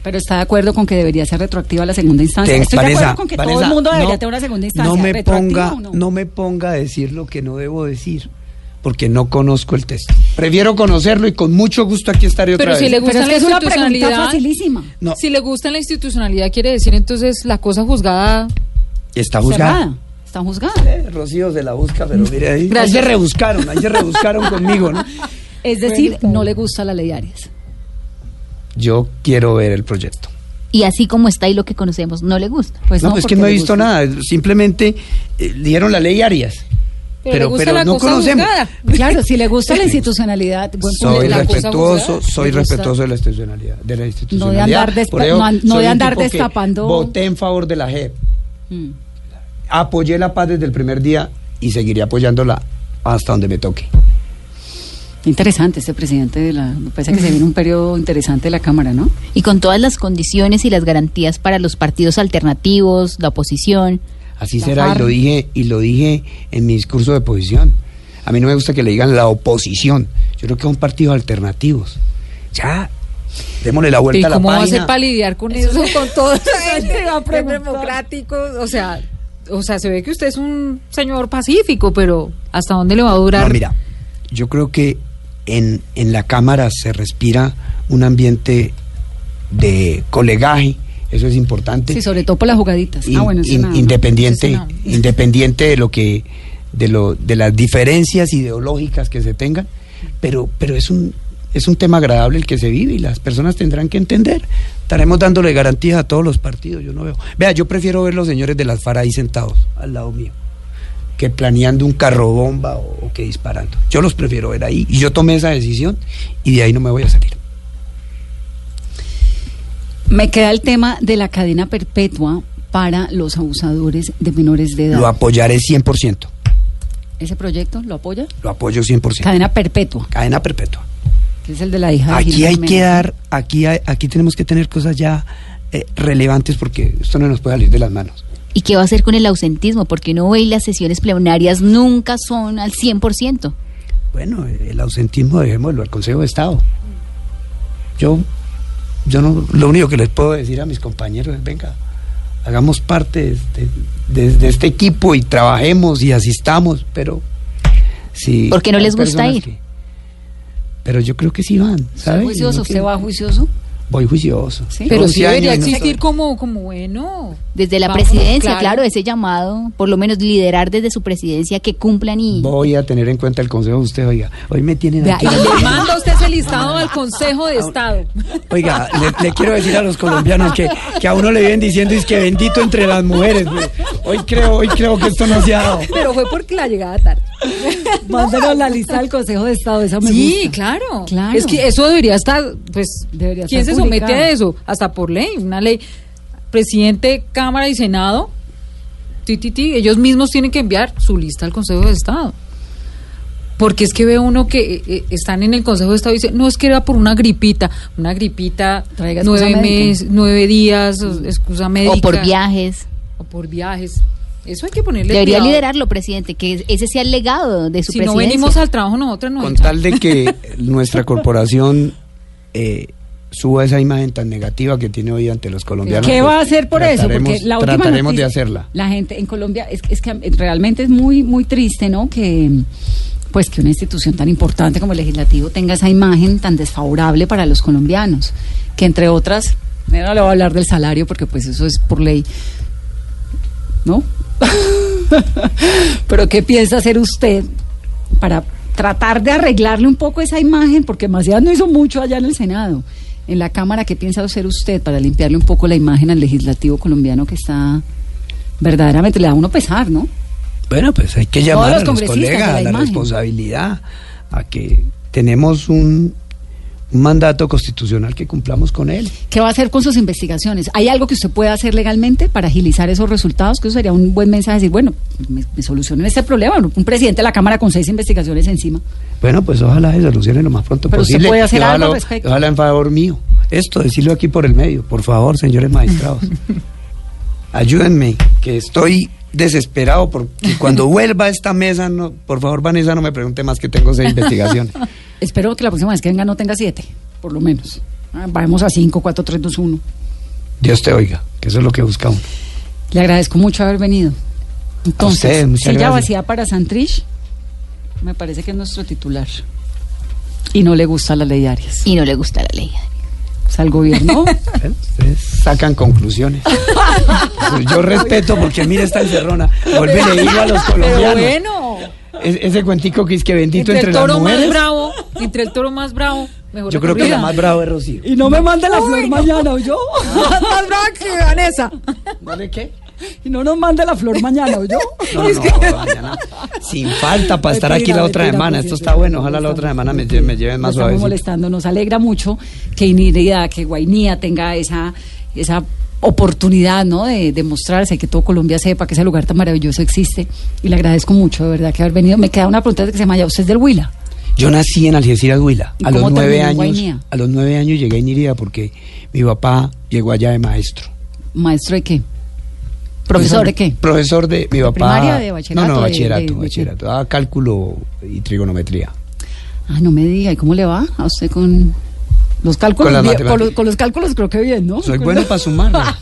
[SPEAKER 2] Pero está de acuerdo con que debería ser retroactiva la segunda instancia.
[SPEAKER 6] Ten-
[SPEAKER 2] Estoy de
[SPEAKER 6] Vanessa,
[SPEAKER 2] acuerdo con que todo el mundo debería
[SPEAKER 6] no-
[SPEAKER 2] tener una segunda instancia.
[SPEAKER 6] No me
[SPEAKER 2] ¿Retroactiva
[SPEAKER 6] ponga,
[SPEAKER 2] o
[SPEAKER 6] no?
[SPEAKER 2] no?
[SPEAKER 6] me ponga a decir lo que no debo decir, porque no conozco el texto. Prefiero conocerlo y con mucho gusto aquí estaré otra
[SPEAKER 7] Pero si
[SPEAKER 6] vez.
[SPEAKER 7] le gusta
[SPEAKER 2] Pero es
[SPEAKER 7] la
[SPEAKER 2] es una facilísima.
[SPEAKER 6] No.
[SPEAKER 7] si le gusta la institucionalidad, quiere decir entonces la cosa juzgada.
[SPEAKER 6] Está juzgada.
[SPEAKER 2] Cerrada. Está juzgada.
[SPEAKER 6] Eh, Rocío se la busca, pero mire ahí.
[SPEAKER 2] Gracias.
[SPEAKER 6] Ahí se rebuscaron, ahí se rebuscaron conmigo, ¿no? [LAUGHS]
[SPEAKER 2] Es decir, no le gusta la ley Arias.
[SPEAKER 6] Yo quiero ver el proyecto.
[SPEAKER 3] Y así como está y lo que conocemos, no le gusta.
[SPEAKER 2] Pues
[SPEAKER 6] no, pues es que no he visto
[SPEAKER 2] gusta.
[SPEAKER 6] nada. Simplemente eh, dieron la ley Arias.
[SPEAKER 7] Pero, le
[SPEAKER 6] Pero-
[SPEAKER 7] gusta
[SPEAKER 6] pero
[SPEAKER 7] la
[SPEAKER 6] no
[SPEAKER 7] cosa
[SPEAKER 6] conocemos.
[SPEAKER 7] juzgada. [LAUGHS]
[SPEAKER 2] Claro, si le gusta la institucionalidad, buen
[SPEAKER 6] Soy
[SPEAKER 7] la
[SPEAKER 6] respetuoso,
[SPEAKER 7] juzgada,
[SPEAKER 6] soy respetuoso de la institucionalidad. De la
[SPEAKER 2] No
[SPEAKER 6] institucionalidad.
[SPEAKER 2] de andar despa-
[SPEAKER 6] Por ello,
[SPEAKER 2] no no de andar destapando-
[SPEAKER 6] Voté en favor de la JEP.
[SPEAKER 2] Mm.
[SPEAKER 6] Apoyé la paz desde el primer día y seguiré apoyándola hasta donde me toque.
[SPEAKER 2] Interesante este presidente de la... Me parece que se viene un periodo interesante de la Cámara, ¿no?
[SPEAKER 3] Y con todas las condiciones y las garantías para los partidos alternativos, la oposición.
[SPEAKER 6] Así
[SPEAKER 2] La
[SPEAKER 6] será y lo dije y lo dije en mi discurso de oposición. A mí no me gusta que le digan la oposición. Yo creo que son partidos alternativos. Ya, démosle la
[SPEAKER 7] ¿Y
[SPEAKER 6] vuelta a la
[SPEAKER 7] cómo va a
[SPEAKER 6] página.
[SPEAKER 7] hacer para lidiar con eso? Con todo eso [LAUGHS]
[SPEAKER 2] te iba a preguntar.
[SPEAKER 7] democrático. O sea, o sea, se ve que usted es un señor pacífico, pero ¿hasta dónde le va a durar?
[SPEAKER 6] No, mira, yo creo que en, en la Cámara se respira un ambiente de colegaje, eso es importante.
[SPEAKER 2] Sí, sobre todo por las jugaditas.
[SPEAKER 6] in-
[SPEAKER 2] ah, bueno,
[SPEAKER 6] in- independiente,
[SPEAKER 7] no.
[SPEAKER 6] independiente de lo que, de lo, de las diferencias ideológicas que se tengan, pero, pero es un es un tema agradable el que se vive y las personas tendrán que entender. Estaremos dándole garantías a todos los partidos, yo no veo. Vea, yo prefiero ver los señores de las FARC ahí sentados al lado mío que planeando un carro bomba o, o que disparando. Yo los prefiero ver ahí y yo tomé esa decisión y de ahí no me voy a salir.
[SPEAKER 2] Me queda el tema de la cadena perpetua para los abusadores de menores de edad.
[SPEAKER 6] Lo apoyaré 100%.
[SPEAKER 2] ¿Ese proyecto lo apoya?
[SPEAKER 6] Lo apoyo 100%.
[SPEAKER 2] Cadena perpetua,
[SPEAKER 6] Cadena perpetua.
[SPEAKER 2] que es el de la hija de
[SPEAKER 6] Aquí hay que dar, aquí, hay- aquí tenemos que tener cosas ya eh, relevantes porque esto no nos puede salir de las manos.
[SPEAKER 3] ¿Y qué va a hacer con el ausentismo? Porque uno ve y las sesiones plenarias nunca son al 100%.
[SPEAKER 6] Bueno, el ausentismo dejémoslo al Consejo de Estado. Yo, yo no, lo único que les puedo decir a mis compañeros es, venga, hagamos parte de, de- de este equipo y trabajemos y asistamos, pero si...
[SPEAKER 3] ¿Por qué no les gusta ir?
[SPEAKER 6] que- pero yo creo que sí van,
[SPEAKER 2] ¿Usted
[SPEAKER 6] ¿sabe?
[SPEAKER 2] juicioso?
[SPEAKER 6] No
[SPEAKER 2] ¿Usted
[SPEAKER 6] quiero-
[SPEAKER 2] va juicioso?
[SPEAKER 6] Voy juicioso.
[SPEAKER 2] Sí.
[SPEAKER 7] Pero
[SPEAKER 6] 11
[SPEAKER 7] sí debería
[SPEAKER 6] no
[SPEAKER 7] existir como, como bueno.
[SPEAKER 3] Desde la
[SPEAKER 7] Vamos,
[SPEAKER 3] presidencia, claro. ese llamado, por lo menos liderar desde su presidencia que cumplan y...
[SPEAKER 6] Voy a tener en cuenta el consejo de usted, oiga. Hoy me tienen aquí.
[SPEAKER 7] le manda usted ese listado al Consejo de Estado.
[SPEAKER 6] Oiga, le, le quiero decir a los colombianos que, que a uno le vienen diciendo es que bendito entre las mujeres. güey. Hoy creo, hoy creo que esto no se ha dado.
[SPEAKER 7] Pero fue porque la llegada tarde.
[SPEAKER 2] Mándenos la [LAUGHS] lista del Consejo de Estado, esa me
[SPEAKER 7] Sí,
[SPEAKER 2] gusta.
[SPEAKER 7] claro.
[SPEAKER 2] Claro.
[SPEAKER 7] Es que eso debería estar, pues,
[SPEAKER 2] Debería
[SPEAKER 7] ¿quién
[SPEAKER 2] estar
[SPEAKER 7] se somete a eso? Hasta por ley, una ley. Presidente, Cámara y Senado, ti, ti, ti, ellos mismos tienen que enviar su lista al Consejo de Estado. Porque es que ve uno que eh, eh, están en el Consejo de Estado y dicen, no, es que era por una gripita, una gripita,
[SPEAKER 2] Traiga
[SPEAKER 7] nueve,
[SPEAKER 2] médica.
[SPEAKER 7] mes- nueve días, o- excusa médica.
[SPEAKER 3] o por viajes.
[SPEAKER 7] O por viajes. Eso hay que ponerle
[SPEAKER 3] Debería
[SPEAKER 7] cuidado.
[SPEAKER 3] liderarlo, presidente, que ese sea el legado de su
[SPEAKER 7] Si no
[SPEAKER 3] presidencia.
[SPEAKER 7] venimos al trabajo nosotros no
[SPEAKER 6] Con tal de que [LAUGHS] nuestra corporación eh, suba esa imagen tan negativa que tiene hoy ante los colombianos.
[SPEAKER 2] ¿Qué
[SPEAKER 6] pues,
[SPEAKER 2] va a hacer por eso? Porque la última
[SPEAKER 6] trataremos de
[SPEAKER 2] noticia-
[SPEAKER 6] hacerla.
[SPEAKER 2] La gente en Colombia es, es que realmente es muy muy triste, ¿no? Que pues que una institución tan importante como el legislativo tenga esa imagen tan desfavorable para los colombianos, que entre otras, no le voy a hablar del salario porque pues eso es por ley, ¿no? [LAUGHS] Pero ¿qué piensa hacer usted para tratar de arreglarle un poco esa imagen? Porque Macías no hizo mucho allá en el Senado. En la Cámara, ¿qué piensa hacer usted para limpiarle un poco la imagen al legislativo colombiano que está verdaderamente, le da a uno pesar, ¿no?
[SPEAKER 6] Bueno, pues hay que llamar
[SPEAKER 2] los
[SPEAKER 6] a los colegas
[SPEAKER 2] la
[SPEAKER 6] a la responsabilidad, a que tenemos un mandato constitucional que cumplamos con él.
[SPEAKER 2] ¿Qué va a hacer con sus investigaciones? ¿Hay algo que usted pueda hacer legalmente para agilizar esos resultados? Que eso sería un buen mensaje, decir, bueno, me, me solucionen este problema. Un presidente de la Cámara con seis investigaciones encima.
[SPEAKER 6] Bueno, pues ojalá se solucione lo más pronto
[SPEAKER 2] Pero usted
[SPEAKER 6] posible.
[SPEAKER 2] puede hacer algo
[SPEAKER 6] ojalá,
[SPEAKER 2] al respecto.
[SPEAKER 6] Ojalá en favor mío. Esto, decirlo aquí por el medio, por favor, señores magistrados. [LAUGHS] Ayúdenme, que estoy desesperado porque cuando vuelva a esta mesa, no, por favor, Vanessa, no me pregunte más que tengo seis investigaciones.
[SPEAKER 2] Espero que la próxima vez que venga no tenga siete, por lo menos. Ah, Vamos a cinco, cuatro, tres, dos, uno.
[SPEAKER 6] Dios te oiga, que eso es lo que busca uno.
[SPEAKER 2] Le agradezco mucho haber venido. Entonces, silla
[SPEAKER 6] gracias.
[SPEAKER 2] vacía para Santrich, me parece que es nuestro titular. Y no le gusta la ley Arias.
[SPEAKER 3] Y no le gusta la ley.
[SPEAKER 2] O sea, el gobierno. [LAUGHS]
[SPEAKER 6] Ustedes sacan conclusiones. Pues [LAUGHS] yo respeto porque mira esta encerrona. Vuelve y le digo a los
[SPEAKER 7] Pero
[SPEAKER 6] colombianos.
[SPEAKER 7] bueno,
[SPEAKER 6] Es- ese cuentico que es que bendito
[SPEAKER 7] entre
[SPEAKER 6] entre,
[SPEAKER 7] el toro
[SPEAKER 6] las
[SPEAKER 7] más bravo, entre el toro más bravo, mejor
[SPEAKER 6] Yo creo que la más bravo es Rocío.
[SPEAKER 2] y no me mande la flor mañana, ¿o yo? [LAUGHS]
[SPEAKER 7] más brava que Vanessa.
[SPEAKER 6] ¿Vale qué?
[SPEAKER 2] Y no nos mande la flor mañana, ¿o yo?
[SPEAKER 6] No,
[SPEAKER 2] Es
[SPEAKER 6] no,
[SPEAKER 2] que-
[SPEAKER 6] mañana. Sin falta para estar aquí la otra semana. Esto está bueno. Ojalá la otra semana me, me lleven más
[SPEAKER 2] Lo estamos molestando. Nos alegra mucho que Inirida, que Guainía tenga esa, esa oportunidad, ¿no? De, de mostrarse, que todo Colombia sepa que ese lugar tan maravilloso existe. Y le agradezco mucho, de verdad, que haber venido. Me queda una pregunta que se llama, ¿ya usted es del Huila?
[SPEAKER 6] Yo nací en Algeciras, Huila.
[SPEAKER 2] ¿Y
[SPEAKER 6] A los nueve años. A los nueve años llegué a Inirida porque mi papá llegó allá de maestro.
[SPEAKER 2] ¿Maestro de qué? ¿Profesor de qué?
[SPEAKER 6] Profesor de mi papá.
[SPEAKER 2] primaria, de bachillerato,
[SPEAKER 6] No, no, bachillerato,
[SPEAKER 2] de-
[SPEAKER 6] bachillerato. Daba cálculo y trigonometría.
[SPEAKER 2] Ah, no me diga, ¿y cómo le va a usted con los cálculos?
[SPEAKER 6] Con
[SPEAKER 2] Bien, con, los, con los cálculos creo que bien, ¿no?
[SPEAKER 6] Soy bueno para sumar.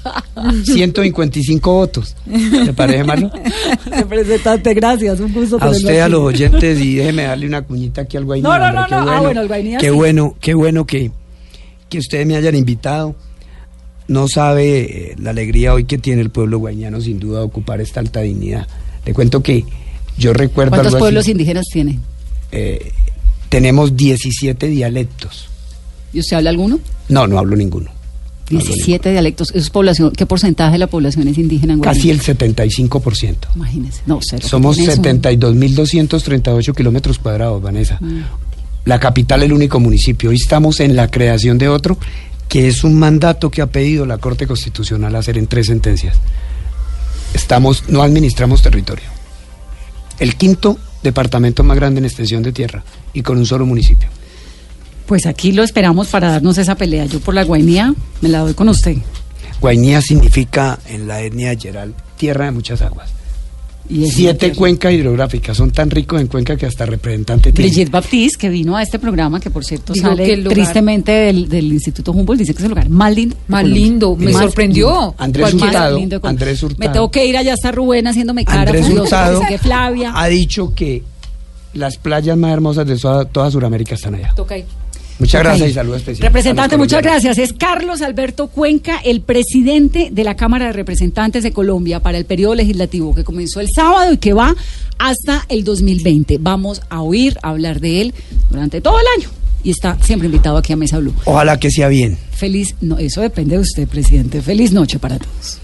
[SPEAKER 6] 155 [LAUGHS] votos. ¿Le parece, Marlo? [LAUGHS]
[SPEAKER 2] Representante, gracias, un gusto
[SPEAKER 6] A usted, a los oyentes, y [LAUGHS] déjeme darle una cuñita aquí al Guainía.
[SPEAKER 2] No, no,
[SPEAKER 6] hombre,
[SPEAKER 2] no,
[SPEAKER 6] qué
[SPEAKER 2] no. Ah,
[SPEAKER 6] bueno,
[SPEAKER 2] bueno, al Guainía
[SPEAKER 6] Qué
[SPEAKER 2] sí.
[SPEAKER 6] bueno, qué bueno que, que ustedes me hayan invitado. No sabe eh, la alegría hoy que tiene el pueblo guañano, sin duda, ocupar esta alta dignidad. Le cuento que yo recuerdo
[SPEAKER 2] ¿Cuántos
[SPEAKER 6] así.
[SPEAKER 2] pueblos indígenas tiene?
[SPEAKER 6] Eh, tenemos 17 dialectos.
[SPEAKER 2] ¿Y usted habla alguno?
[SPEAKER 6] No, no hablo ninguno.
[SPEAKER 2] 17 dialectos. ¿Eso es población? ¿Qué porcentaje de la población es indígena en?
[SPEAKER 6] Casi el 75%.
[SPEAKER 2] Imagínese. No, cero.
[SPEAKER 6] Somos
[SPEAKER 2] Tiene eso.
[SPEAKER 6] 72.238 kilómetros cuadrados, Vanessa.
[SPEAKER 2] Mm.
[SPEAKER 6] La capital, el único municipio. Hoy estamos en la creación de otro, que es un mandato que ha pedido la Corte Constitucional hacer en tres sentencias. Estamos, no administramos territorio. El quinto departamento más grande en extensión de tierra y con un solo municipio.
[SPEAKER 2] Pues aquí lo esperamos para darnos esa pelea. Yo por la Guainía me la doy con usted.
[SPEAKER 6] Guainía significa en la etnia yeral tierra de muchas aguas.
[SPEAKER 2] Y
[SPEAKER 6] Siete cuencas hidrográficas, son tan ricos en cuenca que hasta representante tiene.
[SPEAKER 2] Brigitte Baptiste, que vino a este programa, que por cierto
[SPEAKER 7] Dijo
[SPEAKER 2] sale
[SPEAKER 7] lugar-
[SPEAKER 2] tristemente del, del Instituto Humboldt, dice que es el lugar más lindo.
[SPEAKER 7] Más lindo, me
[SPEAKER 2] Más
[SPEAKER 7] sorprendió.
[SPEAKER 2] lindo.
[SPEAKER 6] Andrés Hurtado,
[SPEAKER 2] lindo.
[SPEAKER 6] Andrés Hurtado.
[SPEAKER 2] Me tengo que ir allá está Rubén haciéndome cara.
[SPEAKER 6] Andrés Hurtado
[SPEAKER 2] que Flavia.
[SPEAKER 6] ha dicho que las playas más hermosas de toda, toda Sudamérica están allá.
[SPEAKER 7] Toca ahí.
[SPEAKER 6] Muchas gracias y saludos especiales.
[SPEAKER 2] Representante, muchas gracias. Es Carlos Alberto Cuenca, el presidente de la Cámara de Representantes de Colombia para el periodo legislativo que comenzó el sábado y que va hasta el 2020. Vamos a oír hablar de él durante todo el año y está siempre invitado aquí a Mesa Blue.
[SPEAKER 6] Ojalá que sea bien.
[SPEAKER 2] Feliz, no, eso depende de usted, presidente. Feliz noche para todos.